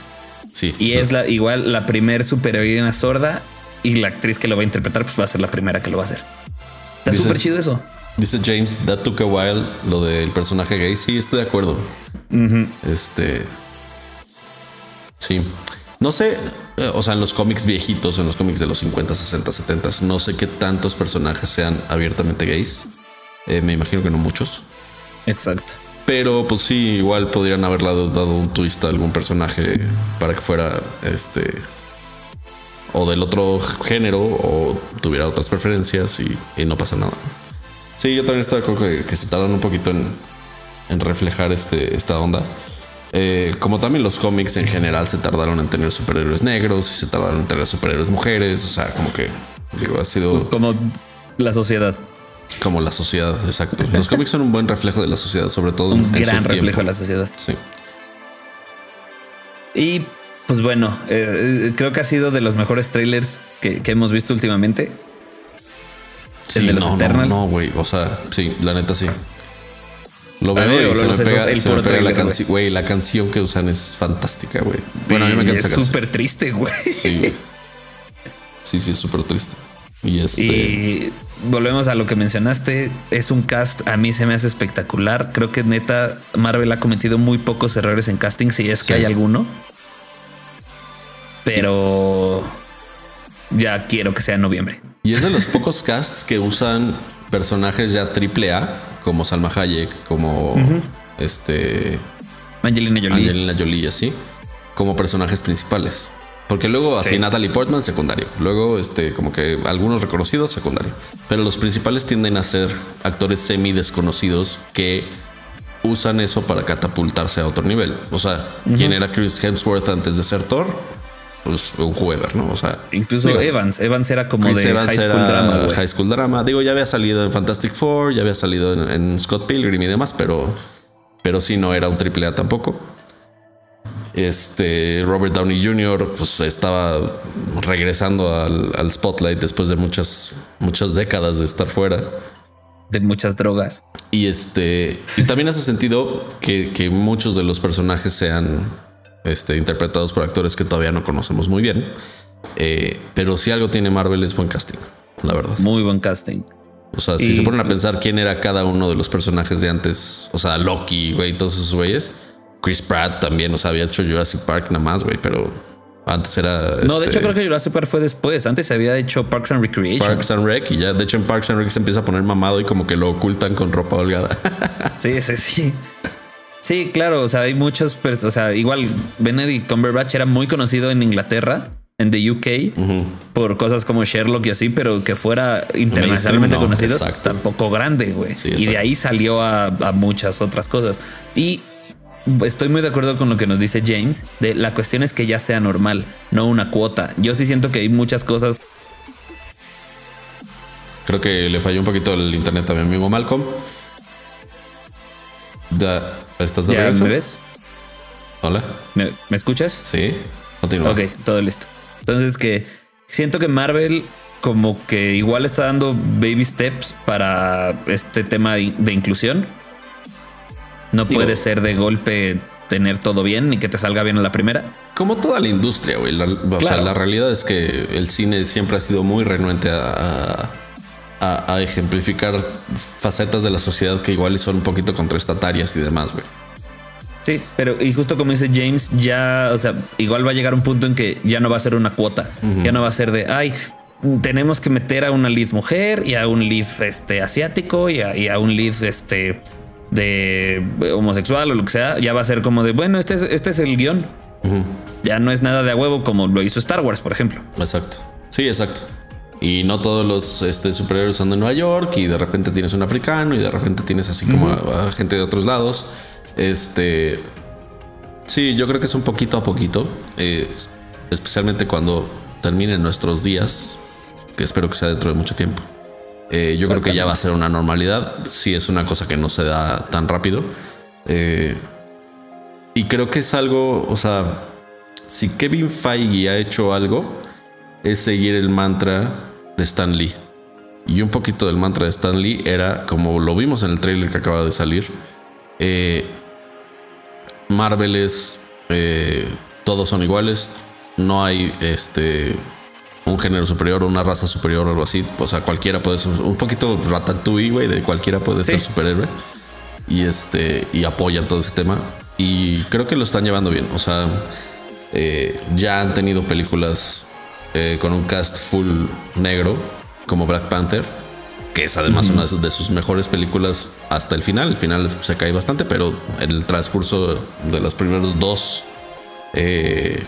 Speaker 2: Sí.
Speaker 1: Y es la, igual la primer superheroína sorda y la actriz que lo va a interpretar pues va a ser la primera que lo va a hacer. Está súper chido eso.
Speaker 2: Dice James, that took a while, lo del personaje gay. Sí, estoy de acuerdo. Este. Sí. No sé, eh, o sea, en los cómics viejitos, en los cómics de los 50, 60, 70, no sé qué tantos personajes sean abiertamente gays. Eh, me imagino que no muchos.
Speaker 1: Exacto.
Speaker 2: Pero pues sí, igual podrían haberle dado un twist a algún personaje para que fuera este o del otro género o tuviera otras preferencias y, no pasa nada. Sí, yo también estoy de acuerdo que, se tardan un poquito en, reflejar este, esta onda. Eh, como también los cómics en general se tardaron en tener superhéroes negros y se tardaron en tener superhéroes mujeres. O sea, como que digo, ha sido
Speaker 1: como la sociedad.
Speaker 2: Como la sociedad, exacto. Los cómics son un buen reflejo de la sociedad, sobre todo
Speaker 1: un gran reflejo de la sociedad.
Speaker 2: Sí.
Speaker 1: Y pues bueno, eh, creo que ha sido de los mejores trailers que, hemos visto últimamente.
Speaker 2: Sí, el de los no, Eternals. No, güey. o sea, sí, la neta sí. Lo veo y se, me pega, la canción. Güey, la canción que usan es fantástica, güey.
Speaker 1: Bueno, a mí me encanta Es súper triste, güey.
Speaker 2: Sí, sí, sí, es súper triste. Y, este...
Speaker 1: y volvemos a lo que mencionaste. Es un cast, a mí se me hace espectacular. Creo que neta, Marvel ha cometido muy pocos errores en casting, si es que hay alguno. Pero ya quiero que sea en noviembre.
Speaker 2: Y es de los pocos casts que usan personajes ya triple A, como Salma Hayek, como este
Speaker 1: Angelina Jolie.
Speaker 2: Angelina Jolie, así, como personajes principales. Porque luego así Natalie Portman, secundario. Luego, este, como que algunos reconocidos, secundario. Pero los principales tienden a ser actores semi desconocidos que usan eso para catapultarse a otro nivel. O sea, ¿quién era Chris Hemsworth antes de ser Thor? Pues un jugador, ¿no? O sea,
Speaker 1: incluso Evans. Evans era como de high school drama.
Speaker 2: High school drama. Digo, ya había salido en Fantastic Four, ya había salido en, en Scott Pilgrim y demás, pero, pero sí no era un triple A tampoco. Este Robert Downey Jr. pues estaba regresando al, al spotlight después de muchas, muchas décadas de estar fuera.
Speaker 1: De muchas drogas.
Speaker 2: Y este, y también hace sentido que, que muchos de los personajes sean este, interpretados por actores que todavía no conocemos muy bien. Eh, pero si algo tiene Marvel es buen casting, la verdad.
Speaker 1: Muy buen casting.
Speaker 2: O sea, si
Speaker 1: Y-
Speaker 2: se ponen a pensar quién era cada uno de los personajes de antes, o sea, Loki, güey, todos esos güeyes. Chris Pratt también, o sea, había hecho Jurassic Park nada más, güey, pero antes era.
Speaker 1: No, de
Speaker 2: este,
Speaker 1: hecho creo que Jurassic Park fue después. Antes se había hecho Parks and Recreation.
Speaker 2: Parks and Rec y ya, de hecho, en Parks and Rec se empieza a poner mamado y como que lo ocultan con ropa holgada.
Speaker 1: Sí, sí, sí. Sí, claro. O sea, hay muchos. O sea, igual Benedict Cumberbatch era muy conocido en Inglaterra, en the UK, por cosas como Sherlock y así, pero que fuera internacionalmente
Speaker 2: no,
Speaker 1: conocido,
Speaker 2: exacto.
Speaker 1: tampoco grande, güey.
Speaker 2: Sí,
Speaker 1: y de ahí salió a, a muchas otras cosas. Y estoy muy de acuerdo con lo que nos dice James. De la cuestión es que ya sea normal, no una cuota. Yo sí siento que hay muchas cosas.
Speaker 2: Creo que le falló un poquito el internet a mi amigo Malcolm. Da- ¿Estás de
Speaker 1: ¿Ya
Speaker 2: regreso?
Speaker 1: me ves?
Speaker 2: Hola.
Speaker 1: ¿Me, me escuchas?
Speaker 2: Sí. Continúa.
Speaker 1: Ok, todo listo. Entonces que siento que Marvel como que igual está dando baby steps para este tema de inclusión. No
Speaker 2: Digo-
Speaker 1: puede ser de golpe tener todo bien ni que te salga bien a la primera.
Speaker 2: Como toda la industria, güey. La- O sea, la realidad es que el cine siempre ha sido muy renuente a, a- a- a ejemplificar facetas de la sociedad que igual son un poquito contraestatarias y demás, güey.
Speaker 1: Sí, pero y justo como dice James, ya, o sea, igual va a llegar un punto en que ya no va a ser una cuota, ya no va a ser de, ay, tenemos que meter a una lead mujer y a un lead este asiático y a, y a un lead este de homosexual o lo que sea, ya va a ser como de, bueno, este es, este es el guion. Ya no es nada de a huevo como lo hizo Star Wars, por ejemplo.
Speaker 2: Exacto. Sí, exacto. Y no todos los este, superhéroes son de Nueva York y de repente tienes un africano y de repente tienes así como a, a gente de otros lados. Este. Sí, yo creo que es un poquito a poquito. eh, especialmente cuando terminen nuestros días, que espero que sea dentro de mucho tiempo. Eh, yo creo que ya va a ser una normalidad. Sí, es una cosa que no se da tan rápido. Eh, y creo que es algo, o sea, si Kevin Feige ha hecho algo, es seguir el mantra de Stan Lee. Y un poquito del mantra de Stan Lee era, como lo vimos en el trailer que acaba de salir, eh, Marvel es, eh, todos son iguales, no hay este un género superior una raza superior o algo así. O sea, cualquiera puede ser un poquito ratatouille, güey, de cualquiera puede ser superhéroe. Y este, y apoyan todo ese tema. Y creo que lo están llevando bien. O sea, eh, ya han tenido películas eh, con un cast full negro, como Black Panther, que es además una de sus mejores películas hasta el final. El final se cae bastante, pero en el transcurso de los primeros dos, eh,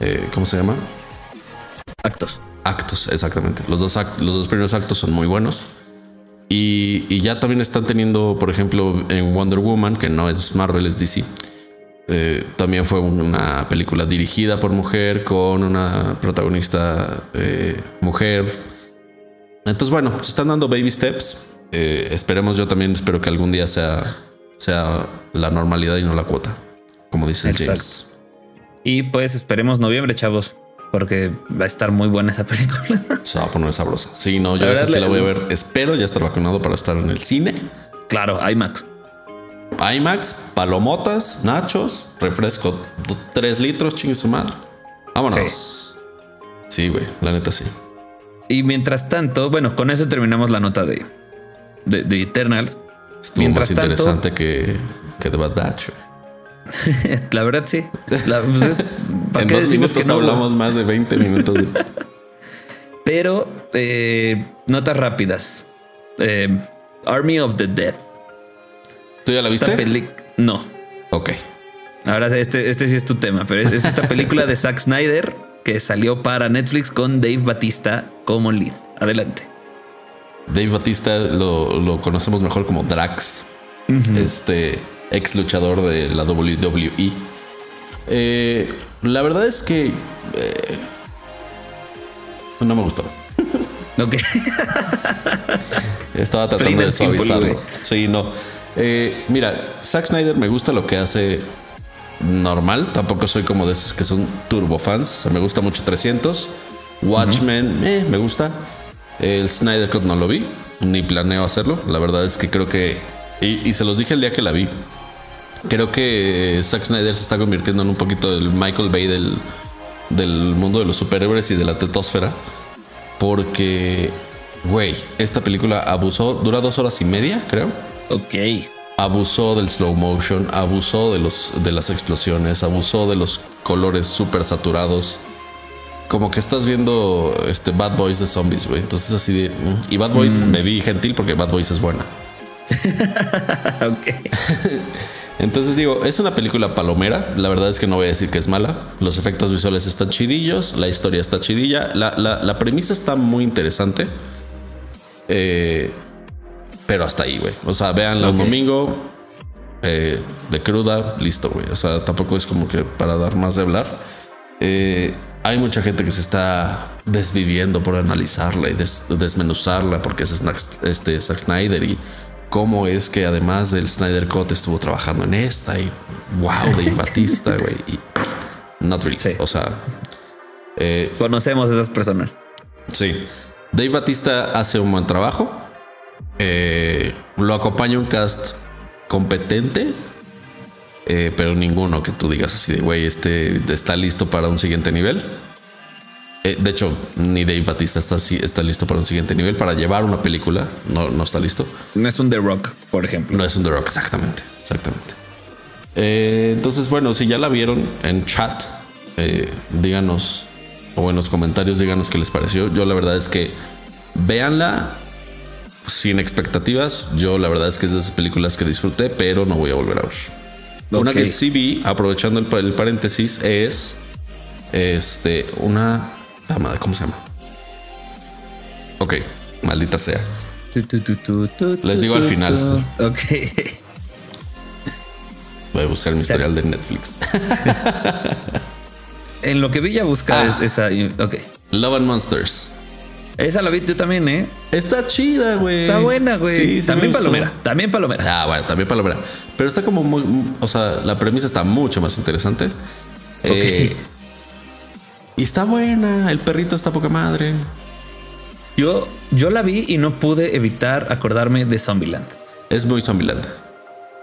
Speaker 2: eh, ¿cómo se llama?
Speaker 1: Actos.
Speaker 2: Actos, exactamente. Los dos, act- los dos primeros actos son muy buenos. Y, y ya también están teniendo, por ejemplo, en Wonder Woman, que no es Marvel, es DC. Eh, también fue una película dirigida por mujer, con una protagonista eh, mujer. Entonces, bueno, se están dando baby steps. Eh, esperemos, yo también espero que algún día sea, sea la normalidad y no la cuota, como dice
Speaker 1: Exacto.
Speaker 2: James.
Speaker 1: Y pues esperemos noviembre, chavos, porque va a estar muy buena esa película.
Speaker 2: Se va a poner sabrosa. Sí, no, yo
Speaker 1: La
Speaker 2: esa sí la voy a ver. Espero ya estar vacunado para estar en el cine.
Speaker 1: claro, IMAX.
Speaker 2: IMAX, palomotas, nachos, refresco, 3 litros, chingue su madre. Vámonos. Sí, güey, la neta sí.
Speaker 1: Y mientras tanto, bueno, con eso terminamos la nota de, de, de Eternals.
Speaker 2: Estuvo
Speaker 1: Mientras
Speaker 2: más
Speaker 1: tanto-
Speaker 2: interesante que, que The Bad Batch.
Speaker 1: la verdad, sí. La- pues es- ¿Para
Speaker 2: En
Speaker 1: qué
Speaker 2: dos
Speaker 1: decimos
Speaker 2: minutos
Speaker 1: que no?
Speaker 2: hablamos más de 20 minutos. de-
Speaker 1: Pero eh, notas rápidas. Eh, Army of the Dead.
Speaker 2: ¿Tú ya la viste?
Speaker 1: no.
Speaker 2: Ok.
Speaker 1: Ahora este, este sí es tu tema, pero es, es esta película de Zack Snyder que salió para Netflix con Dave Batista como lead. Adelante.
Speaker 2: Dave Batista lo, lo conocemos mejor como Drax, este ex luchador de la WWE. Eh, la verdad es que eh, no me gustó.
Speaker 1: Ok.
Speaker 2: Estaba tratando de
Speaker 1: simple,
Speaker 2: suavizarlo. Sí, no. Eh, mira, Zack Snyder me gusta lo que hace normal. Tampoco soy como de esos que son turbo fans. O sea, me gusta mucho 300. Watchmen, eh, me gusta. El Snyder Cut no lo vi, ni planeo hacerlo. La verdad es que creo que. Y, se los dije el día que la vi. Creo que Zack Snyder se está convirtiendo en un poquito el Michael Bay del, del mundo de los superhéroes y de la tetosfera. Porque, güey, esta película abusó, dura dos horas y media, creo.
Speaker 1: Ok.
Speaker 2: Abusó del slow motion, abusó de, los, de las explosiones, abusó de los colores súper saturados como que estás viendo este Bad Boys de zombies, güey. Entonces así de... Mm, y Bad Boys mm. me vi gentil porque Bad Boys es buena. ok. Entonces digo, es una película palomera. La verdad es que no voy a decir que es mala. Los efectos visuales están chidillos. La historia está chidilla. La, premisa está muy interesante. Eh, pero hasta ahí, güey. O sea, véanla un domingo. Eh, de cruda, listo, güey. O sea, tampoco es como que para dar más de hablar. Eh, hay mucha gente que se está desviviendo por analizarla y desmenuzarla porque es este Zack Snyder y cómo es que además del Snyder Cut estuvo trabajando en esta y wow, Dave Batista, güey. Y not really. O sea,
Speaker 1: eh, conocemos a esas personas.
Speaker 2: Sí, Dave Batista hace un buen trabajo. Eh, lo acompaña un cast competente eh, pero ninguno que tú digas así de, güey, este está listo para un siguiente nivel. Eh, de hecho, ni Dave Batista está, está listo para un siguiente nivel. Para llevar una película, no, no está listo.
Speaker 1: No es un The Rock, por ejemplo.
Speaker 2: No es un The Rock, exactamente. Exactamente. Entonces, bueno, si ya la vieron en chat, díganos, o en los comentarios, díganos qué les pareció. Yo la verdad es que véanla sin expectativas. Yo la verdad es que es de esas películas que disfruté, pero no voy a volver a ver. Una que sí vi, aprovechando el, paréntesis, es este una. ¿Cómo se llama? Ok, maldita sea. Les digo al final.
Speaker 1: Ok.
Speaker 2: Voy a buscar mi historial de Netflix.
Speaker 1: en lo que vi ya buscar ah. esa. Ok.
Speaker 2: Love and Monsters.
Speaker 1: Esa la vi tú también, ¿eh?
Speaker 2: Está chida, güey.
Speaker 1: Está buena, güey. también palomera. También palomera.
Speaker 2: Ah, bueno, también palomera. Pero está como muy. O sea, la premisa está mucho más interesante. Eh, y está buena. El perrito está poca madre.
Speaker 1: Yo, yo la vi y no pude evitar acordarme de Zombieland.
Speaker 2: Es muy Zombieland.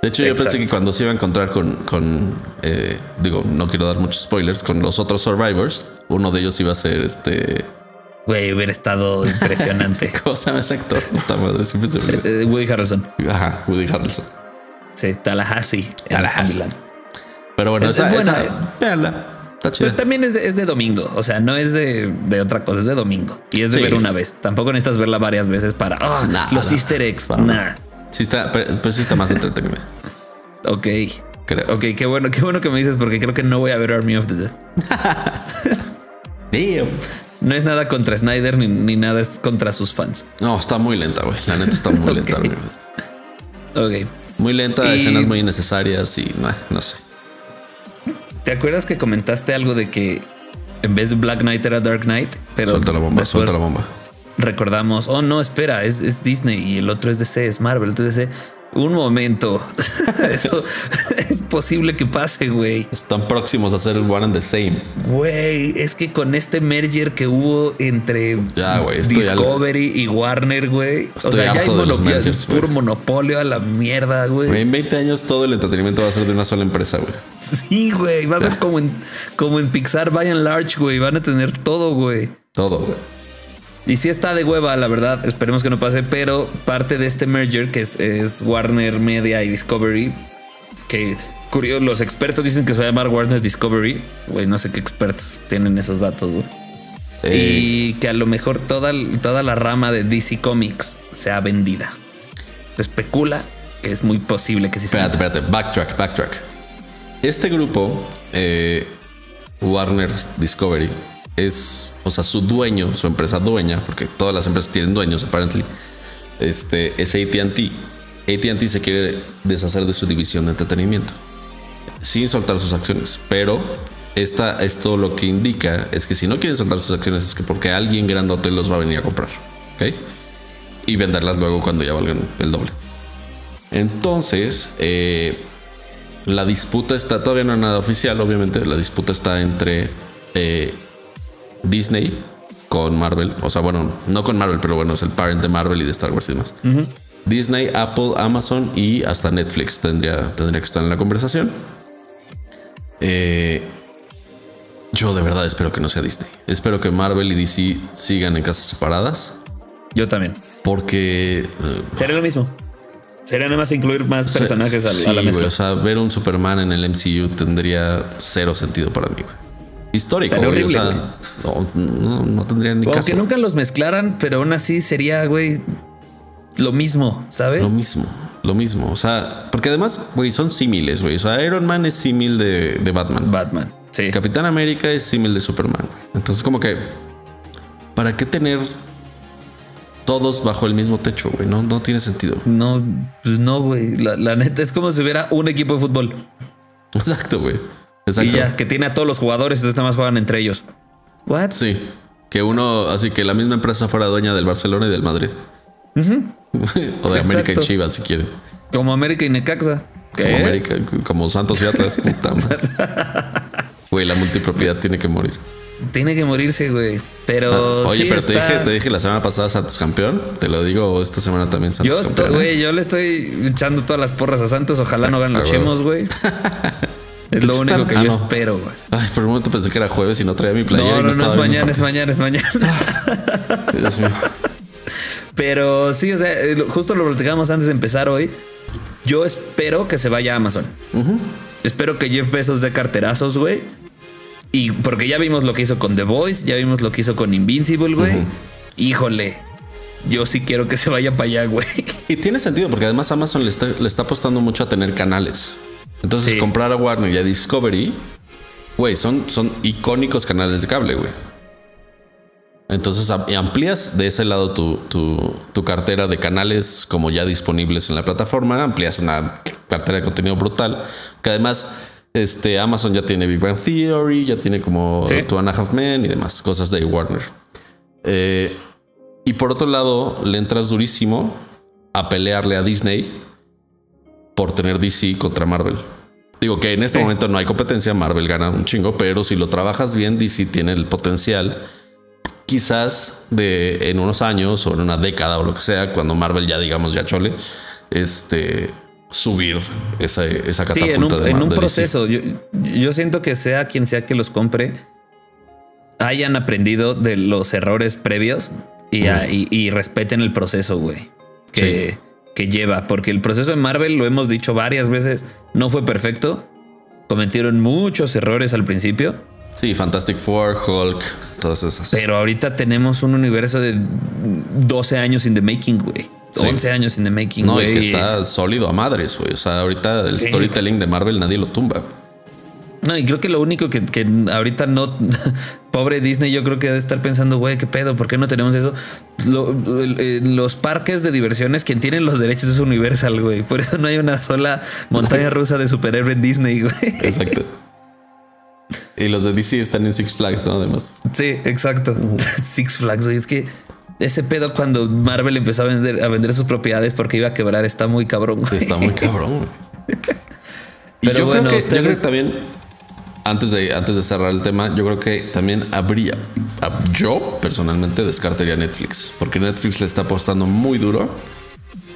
Speaker 2: De hecho, yo pensé que cuando se iba a encontrar con, con eh, digo, no quiero dar muchos spoilers, con los otros survivors, uno de ellos iba a ser este
Speaker 1: Güey, hubiera estado impresionante.
Speaker 2: ¿Cómo ese actor? Puta madre,
Speaker 1: eh, eh, Woody Harrelson.
Speaker 2: Ajá, Woody Harrelson.
Speaker 1: Sí, Tallahassee. Tallahassee.
Speaker 2: Pero bueno, esa, es buena. véanla. Está chida.
Speaker 1: Pero también es de, domingo. O sea, no es de, otra cosa, es de domingo. Y es de ver una vez. Tampoco necesitas verla varias veces para oh, los easter eggs. Nah.
Speaker 2: Sí está, pues sí está más entretenida.
Speaker 1: ok. Creo. Ok, qué bueno, qué bueno que me dices porque creo que no voy a ver Army of the Dead. Damn. No es nada contra Snyder ni, nada, es contra sus fans.
Speaker 2: No, está muy lenta, güey. La neta está muy lenta.
Speaker 1: ok.
Speaker 2: Muy lenta, escenas muy innecesarias y no sé.
Speaker 1: ¿Te acuerdas que comentaste algo de que en vez de Black Knight era Dark Knight? Pero
Speaker 2: suelta la bomba, suelta la bomba.
Speaker 1: Recordamos, oh no, espera, es, es Disney y el otro es DC, es Marvel. Entonces un momento. Eso es posible que pase, güey.
Speaker 2: Están próximos a hacer el One and the Same.
Speaker 1: Güey, es que con este merger que hubo entre Discovery y Warner, güey. O sea, ya hay puro monopolio a la mierda, güey.
Speaker 2: En 20 años todo el entretenimiento va a ser de una sola empresa, güey.
Speaker 1: Sí, güey. Va a ser como en, como en Pixar by and large, güey. Van a tener todo, güey.
Speaker 2: Todo, güey.
Speaker 1: Y sí está de hueva, la verdad. Esperemos que no pase. Pero parte de este merger, que es, Warner Media y Discovery, que curioso, los expertos dicen que se va a llamar Warner Discovery. Güey, no sé qué expertos tienen esos datos, güey. Eh. Y que a lo mejor toda, toda la rama de DC Comics sea vendida. Se especula que es muy posible que sí
Speaker 2: sea. Espérate, espérate. Backtrack, backtrack. Este grupo, eh, Warner Discovery, es, o sea, su dueño, su empresa dueña, porque todas las empresas tienen dueños, aparentemente, este, es ATT. ATT se quiere deshacer de su división de entretenimiento sin soltar sus acciones, pero esta, esto lo que indica es que si no quieren soltar sus acciones es que porque alguien grandote los va a venir a comprar, ¿ok? Y venderlas luego cuando ya valgan el doble. Entonces, eh, la disputa está, todavía no hay nada oficial, obviamente. La disputa está entre eh, Disney con Marvel. O sea, bueno, no con Marvel, pero bueno, es el parent de Marvel y de Star Wars y demás. Disney, Apple, Amazon y hasta Netflix tendría, tendría que estar en la conversación. Eh, yo de verdad espero que no sea Disney. Espero que Marvel y DC sigan en casas separadas.
Speaker 1: Yo también.
Speaker 2: Porque. Eh,
Speaker 1: Sería lo mismo. Sería nada más incluir más personajes a, la mezcla.
Speaker 2: o sea, ver un Superman en el MCU tendría cero sentido para mí. Histórico, güey. o sea, no, tendría ni
Speaker 1: Aunque nunca los mezclaran, pero aún así sería, güey, lo mismo, ¿sabes?
Speaker 2: Lo mismo, lo mismo. O sea, porque además, güey, son símiles, güey. O sea, Iron Man es símil de, de Batman.
Speaker 1: Batman, sí.
Speaker 2: Capitán América es símil de Superman. Entonces, como que, ¿para qué tener todos bajo el mismo techo, güey. No, no tiene sentido.
Speaker 1: No, pues no, güey. La, neta es como si hubiera un equipo de fútbol.
Speaker 2: Exacto, güey.
Speaker 1: Exacto. Y ya, que tiene a todos los jugadores, entonces nada más juegan entre ellos.
Speaker 2: What? Sí. Que uno, así que la misma empresa fuera dueña del Barcelona y del Madrid. o de América y Chivas, si quieren.
Speaker 1: Como América y Necaxa.
Speaker 2: ¿Qué? Como América, como Santos y Atlas. puta Güey, la multipropiedad tiene que morir.
Speaker 1: Tiene que morirse, güey. Pero.
Speaker 2: Ah, oye, pero te, dije, te dije la semana pasada Santos campeón. Te lo digo esta semana también Santos
Speaker 1: yo,
Speaker 2: campeón.
Speaker 1: ¿eh? Güey, yo le estoy echando todas las porras a Santos. Ojalá no ganen los chemos, güey. Es lo único que yo ah, espero, güey.
Speaker 2: Ay, por un momento pensé que era jueves y no traía mi playera.
Speaker 1: No, no, no, es mañana, es mañana, es mañana, Dios mío. Pero sí, o sea, eh, justo lo platicamos antes de empezar hoy. Yo espero que se vaya a Amazon. Espero que Jeff Bezos dé carterazos, güey y porque ya vimos lo que hizo con The Voice, ya vimos lo que hizo con Invincible, güey. Híjole, yo sí quiero que se vaya para allá, güey.
Speaker 2: Y tiene sentido, porque además Amazon le está, le está apostando mucho a tener canales. Entonces, comprar a Warner y a Discovery, güey, son, son icónicos canales de cable, güey. Entonces amplías de ese lado tu, tu, tu, cartera de canales como ya disponibles en la plataforma, amplías una cartera de contenido brutal, que además este, Amazon ya tiene Big Bang Theory, ya tiene como ¿Sí? Two and a Half Men y demás cosas de Warner. Eh, y por otro lado, le entras durísimo a pelearle a Disney por tener DC contra Marvel. Digo que en este momento no hay competencia, Marvel gana un chingo, pero si lo trabajas bien, DC tiene el potencial, quizás de en unos años o en una década o lo que sea, cuando Marvel ya digamos ya chole, este subir esa, esa catapulta
Speaker 1: sí, en un, en un proceso. Yo, siento que sea quien sea que los compre, hayan aprendido de los errores previos y, respeten el proceso, güey. Que, que lleva. Porque el proceso de Marvel, lo hemos dicho varias veces, no fue perfecto. Cometieron muchos errores al principio.
Speaker 2: Sí, Fantastic Four, Hulk, todas esas.
Speaker 1: Pero ahorita tenemos un universo de 12 años in the making, güey. 11 años en The Making.
Speaker 2: No, y que está sólido a madres, güey. O sea, ahorita el storytelling de Marvel nadie lo tumba.
Speaker 1: No, y creo que lo único que, ahorita no. Pobre Disney, yo creo que debe estar pensando, güey, qué pedo, ¿por qué no tenemos eso? los parques de diversiones, quien tiene los derechos es Universal, güey. Por eso no hay una sola montaña rusa de superhéroe en Disney, güey. Exacto.
Speaker 2: Y los de DC están en Six Flags, ¿no? Además.
Speaker 1: Sí, exacto. Six Flags, güey. Es que ese pedo cuando Marvel empezó a vender, a vender sus propiedades porque iba a quebrar está muy cabrón.
Speaker 2: Está muy cabrón. Pero yo, bueno, creo que, yo creo que también, antes de, antes de cerrar el tema, yo creo que también habría, yo personalmente descartaría Netflix, porque Netflix le está apostando muy duro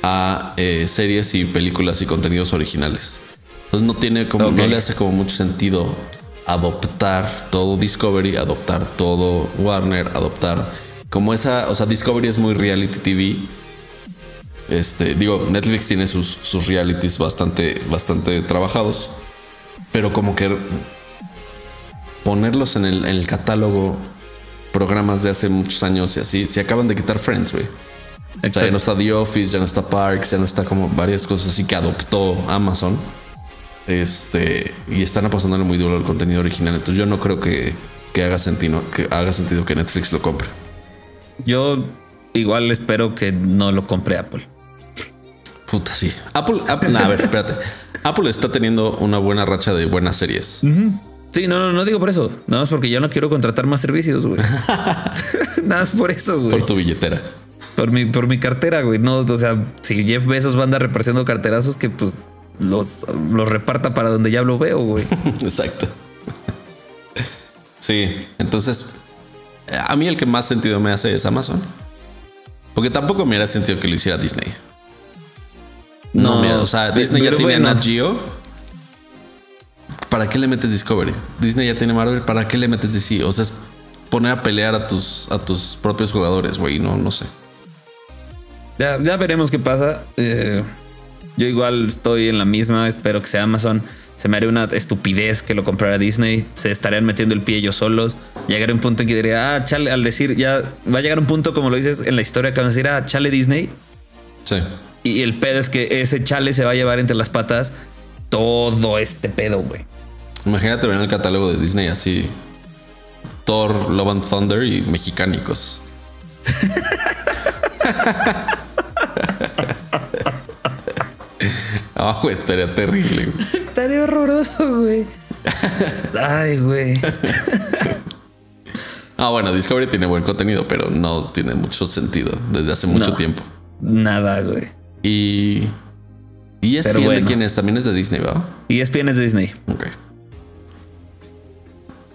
Speaker 2: a eh, series y películas y contenidos originales. Entonces no tiene como, no le hace como mucho sentido adoptar todo Discovery, adoptar todo Warner, adoptar como esa, o sea, Discovery es muy reality TV. Este, digo, Netflix tiene sus, sus realities bastante, bastante trabajados, pero como que ponerlos en el, en el catálogo programas de hace muchos años y así, se acaban de quitar Friends, güey. O sea, ya no está The Office, ya no está Parks, ya no está como varias cosas así que adoptó Amazon. Este, y están apostándole muy duro al contenido original. Entonces yo no creo que, que haga sentido, que haga sentido que Netflix lo compre.
Speaker 1: Yo igual espero que no lo compre Apple.
Speaker 2: Puta, sí. Apple, Apple a ver, espérate. Apple está teniendo una buena racha de buenas series.
Speaker 1: Sí, no, no, no digo por eso. Nada más porque yo no quiero contratar más servicios, güey. Nada más por eso, güey.
Speaker 2: Por tu billetera.
Speaker 1: Por mi, por mi cartera, güey. No, o sea, si Jeff Bezos va a andar repartiendo carterazos, que pues los, los reparta para donde ya lo veo, güey.
Speaker 2: Exacto. Sí, entonces a mí el que más sentido me hace es Amazon. Porque tampoco me haría sentido que lo hiciera Disney. No, mira, o sea, Disney ya tiene Nat Geo. ¿Para qué le metes Discovery? Disney ya tiene Marvel, ¿para qué le metes DC? O sea, es poner a pelear a tus, a tus propios jugadores, güey. No, no sé.
Speaker 1: Ya, ya veremos qué pasa. Eh, yo igual estoy en la misma. Espero que sea Amazon. Se me haría una estupidez que lo comprara Disney. Se estarían metiendo el pie ellos solos. Llegaré a un punto en que diría, ah, chale, al decir, ya va a llegar un punto, como lo dices en la historia, que van a decir, ah, chale Disney.
Speaker 2: Sí.
Speaker 1: Y el pedo es que ese chale se va a llevar entre las patas todo este pedo, güey.
Speaker 2: Imagínate ver en el catálogo de Disney así: Thor, Love and Thunder y Mexicánicos. Ah, güey, estaría terrible.
Speaker 1: Estaría horroroso, güey. Ay, güey.
Speaker 2: ah, bueno, Discovery tiene buen contenido, pero no tiene mucho sentido desde hace mucho tiempo.
Speaker 1: Nada, güey.
Speaker 2: Y. ¿Y ESPN bueno. de quién es? También es de Disney, ¿verdad?
Speaker 1: Y ESPN es de Disney.
Speaker 2: Ok.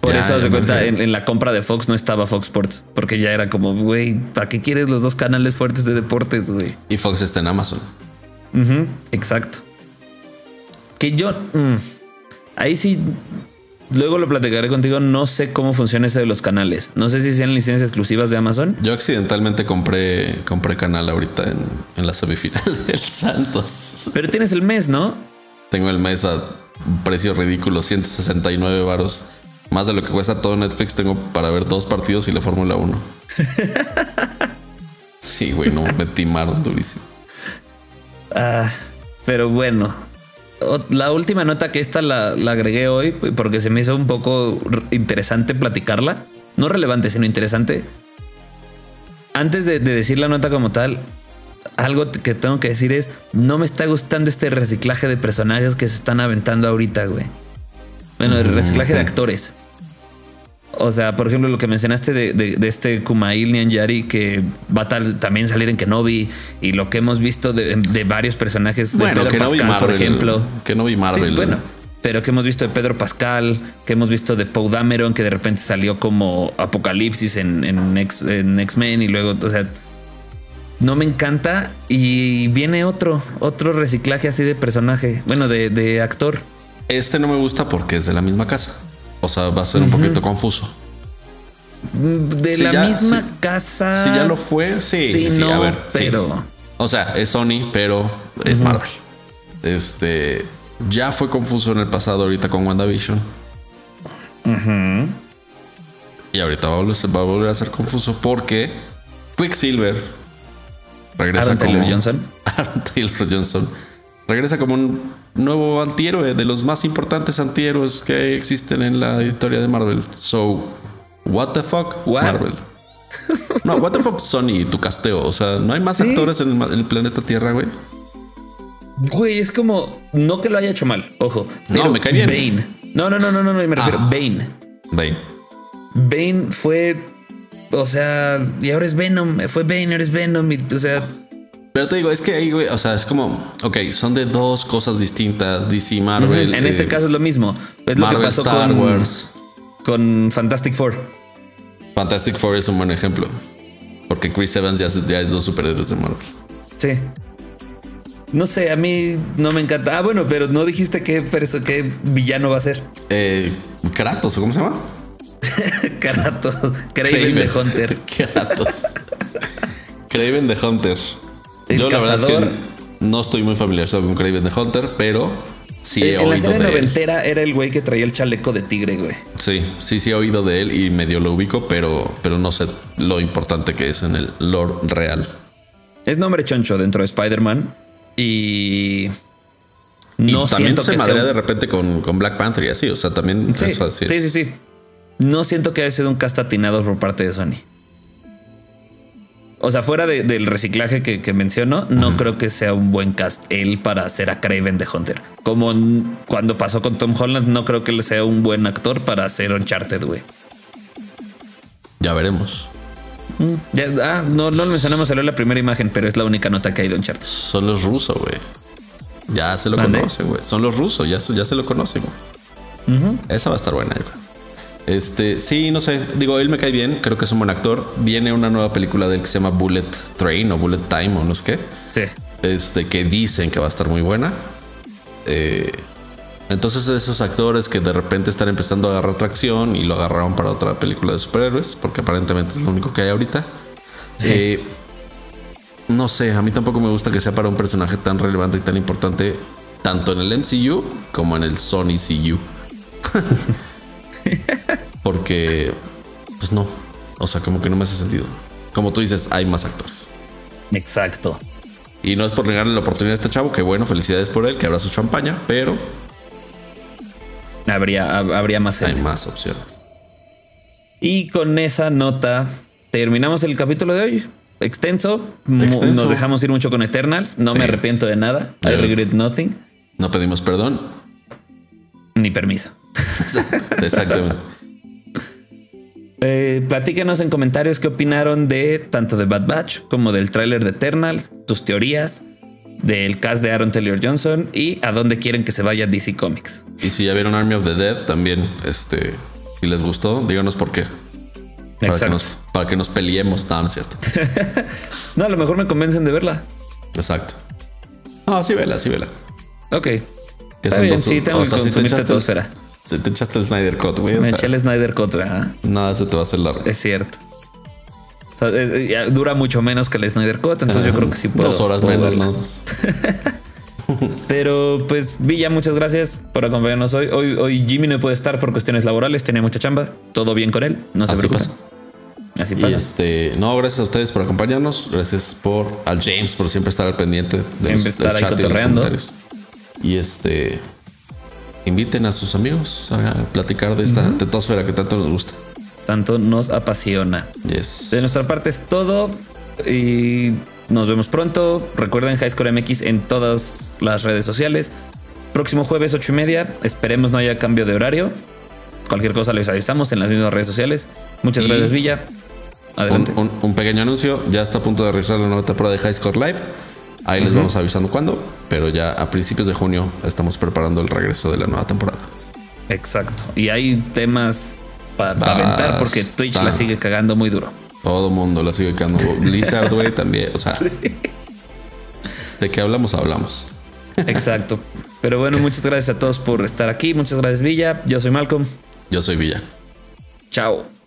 Speaker 1: Por eso se cuenta, en, la compra de Fox no estaba Fox Sports, porque ya era como, güey, ¿para qué quieres los dos canales fuertes de deportes, güey?
Speaker 2: Y Fox está en Amazon.
Speaker 1: exacto. Que yo. Mm, ahí sí. Luego lo platicaré contigo. No sé cómo funciona eso de los canales. No sé si sean licencias exclusivas de Amazon.
Speaker 2: Yo accidentalmente compré, compré canal ahorita en, en la semifinal del Santos.
Speaker 1: Pero tienes el mes, ¿no?
Speaker 2: Tengo el mes a un precio ridículo, 169 varos. Más de lo que cuesta todo Netflix tengo para ver dos partidos y la Fórmula 1. sí, güey, no, me timaron durísimo.
Speaker 1: Ah, pero bueno, la última nota que esta la, agregué hoy porque se me hizo un poco interesante platicarla. No relevante, sino interesante. Antes de, decir la nota como tal, algo que tengo que decir es, no me está gustando este reciclaje de personajes que se están aventando ahorita, güey. Bueno, el reciclaje de actores. O sea, por ejemplo, lo que mencionaste de, de, este Kumail Nianyari que va a también salir en Kenobi y lo que hemos visto de, varios personajes de Pedro Pascal, por ejemplo.
Speaker 2: Que no vi Marvel.
Speaker 1: bueno, pero que hemos visto de Pedro Pascal, que hemos visto de Poe Dameron, que de repente salió como Apocalipsis en, en, X-Men y luego, o sea, no me encanta y viene otro, otro reciclaje así de personaje, bueno, de, de actor.
Speaker 2: Este no me gusta porque es de la misma casa. O sea, va a ser un poquito confuso.
Speaker 1: De la misma casa.
Speaker 2: Si ya lo fue, sí, sí, sí, a ver. Pero. O sea, es Sony, pero es Marvel. Este. Ya fue confuso en el pasado, ahorita con WandaVision. Y ahorita va a, volver a ser confuso porque Quicksilver regresa
Speaker 1: Aaron Taylor Johnson.
Speaker 2: Aaron Taylor Johnson regresa como un nuevo antihéroe de los más importantes antihéroes que existen en la historia de Marvel. So, what the fuck, Marvel. No, what the fuck Sony, tu casteo. O sea, no hay más actores en el, planeta Tierra, güey.
Speaker 1: Güey, es como no que lo haya hecho mal, ojo.
Speaker 2: No, me cae bien.
Speaker 1: Bane. No, no, no, no, no, me refiero. a ah. Bane.
Speaker 2: Bane.
Speaker 1: Bane fue. O sea, y ahora es Venom. Fue Bane, ahora es Venom. o sea,
Speaker 2: pero te digo, es que ahí, güey, o sea, es como, ok, son de dos cosas distintas, DC, Marvel.
Speaker 1: En este eh, caso es lo mismo. Es lo que pasó Star con, Wars. Con Fantastic Four.
Speaker 2: Fantastic Four es un buen ejemplo. Porque Chris Evans ya, es dos superhéroes de Marvel.
Speaker 1: Sí. No sé, a mí no me encanta. Ah, bueno, pero no dijiste qué, qué villano va a ser.
Speaker 2: Eh, Kratos, ¿cómo se llama?
Speaker 1: Kratos. Craven the Hunter.
Speaker 2: Kratos. Craven the Hunter. Yo la verdad es que no estoy muy familiarizado con Craven the Hunter, pero sí he
Speaker 1: en
Speaker 2: oído
Speaker 1: la serie
Speaker 2: de
Speaker 1: noventera era el güey que traía el chaleco de tigre, güey.
Speaker 2: Sí, sí, sí he oído de él y medio lo ubico, pero, pero no sé lo importante que es en el lore real.
Speaker 1: Es nombre choncho dentro de Spider-Man y no siento
Speaker 2: se
Speaker 1: que
Speaker 2: sea de repente con, Black Panther y así, o sea, también
Speaker 1: sí,
Speaker 2: eso
Speaker 1: así Sí, sí, sí. No siento que haya sido un castatinado por parte de Sony. O sea, fuera del reciclaje que, menciono, no creo que sea un buen cast él para hacer a Craven de Hunter. Como cuando pasó con Tom Holland, no creo que él sea un buen actor para hacer Uncharted, güey.
Speaker 2: Ya veremos.
Speaker 1: Mm, ah, no, no lo mencionamos, salió la primera imagen, pero es la única nota que hay de Uncharted.
Speaker 2: Son los rusos, güey. Ya se lo conocen, güey. Son los rusos, ya, se- ya se lo conocen, güey. Esa va a estar buena, creo. Este, sí, no sé. Digo, él me cae bien. Creo que es un buen actor. Viene una nueva película de él que se llama Bullet Train o Bullet Time o no sé qué.
Speaker 1: Sí.
Speaker 2: Este, que dicen que va a estar muy buena. Eh, entonces, esos actores que de repente están empezando a agarrar tracción y lo agarraron para otra película de superhéroes, porque aparentemente es lo único que hay ahorita. Eh, no sé, a mí tampoco me gusta que sea para un personaje tan relevante y tan importante, tanto en el MCU como en el Sony CU. Porque, pues no. O sea, como que no me hace sentido. Como tú dices, hay más actores.
Speaker 1: Exacto.
Speaker 2: Y no es por negarle la oportunidad a este chavo, que bueno, felicidades por él, que habrá su champaña, pero
Speaker 1: Habría, hab- habría más
Speaker 2: hay
Speaker 1: gente.
Speaker 2: más opciones.
Speaker 1: Y con esa nota terminamos el capítulo de hoy. Extenso. Nos dejamos ir mucho con Eternals. No
Speaker 2: Sí.
Speaker 1: me arrepiento de nada. I regret nothing.
Speaker 2: No pedimos perdón.
Speaker 1: Ni permiso.
Speaker 2: Exactamente.
Speaker 1: Eh, platíquenos en comentarios qué opinaron de tanto de Bad Batch como del tráiler de Eternals, tus teorías, del cast de Aaron Taylor Johnson y a dónde quieren que se vaya DC Comics.
Speaker 2: Y si ya vieron Army of the Dead, también, este, si les gustó, díganos por qué. Para, que
Speaker 1: Exacto.
Speaker 2: nos, para que nos peleemos. No, no es cierto.
Speaker 1: No, a lo mejor me convencen de verla.
Speaker 2: Exacto. No, sí, vela, sí, vela.
Speaker 1: Ok.
Speaker 2: Que
Speaker 1: Está bien,
Speaker 2: dos-
Speaker 1: sí, tengo
Speaker 2: o
Speaker 1: que
Speaker 2: sea, si te Si te echaste el Snyder Cut, güey. o
Speaker 1: Me
Speaker 2: sea,
Speaker 1: eché el Snyder Cut, ¿verdad?
Speaker 2: Nada se te va a hacer largo.
Speaker 1: Es cierto. O sea, es- es- ya dura mucho menos que el Snyder Cut, entonces yo creo que sí puedo.
Speaker 2: Dos horas
Speaker 1: puedo
Speaker 2: menos, nada más.
Speaker 1: Pero pues Villa, muchas gracias por acompañarnos hoy. Hoy, hoy Jimmy no puede estar por cuestiones laborales, tenía mucha chamba. Todo bien con él, no se
Speaker 2: Así
Speaker 1: preocupen.
Speaker 2: pasa.
Speaker 1: Así
Speaker 2: Y
Speaker 1: pasa.
Speaker 2: este, no, gracias a ustedes por acompañarnos. Gracias por al James por siempre estar al pendiente de los-
Speaker 1: Siempre
Speaker 2: del
Speaker 1: estar ahí
Speaker 2: chat y los comentarios. Y este, inviten a sus amigos a platicar de esta tetosfera que tanto nos gusta.
Speaker 1: Tanto nos apasiona.
Speaker 2: Yes.
Speaker 1: De nuestra parte es todo y nos vemos pronto. Recuerden Highscore MX en todas las redes sociales. Próximo jueves, ocho y media. Esperemos no haya cambio de horario. Cualquier cosa les avisamos en las mismas redes sociales. Muchas
Speaker 2: Y-
Speaker 1: gracias, Villa.
Speaker 2: Un,
Speaker 1: Adelante.
Speaker 2: un- un pequeño anuncio. Ya está a punto de regresar la nueva temporada de High Score Live. Ahí les vamos avisando cuándo. Pero ya a principios de junio estamos preparando el regreso de la nueva temporada.
Speaker 1: Exacto. Y hay temas para aventar porque Twitch la sigue cagando muy duro.
Speaker 2: Todo mundo la sigue quedando. Blizzard, güey, también. O sea, de qué hablamos, hablamos.
Speaker 1: Exacto. Pero bueno, muchas gracias a todos por estar aquí. Muchas gracias, Villa. Yo soy Malcolm.
Speaker 2: Yo soy Villa.
Speaker 1: Chao.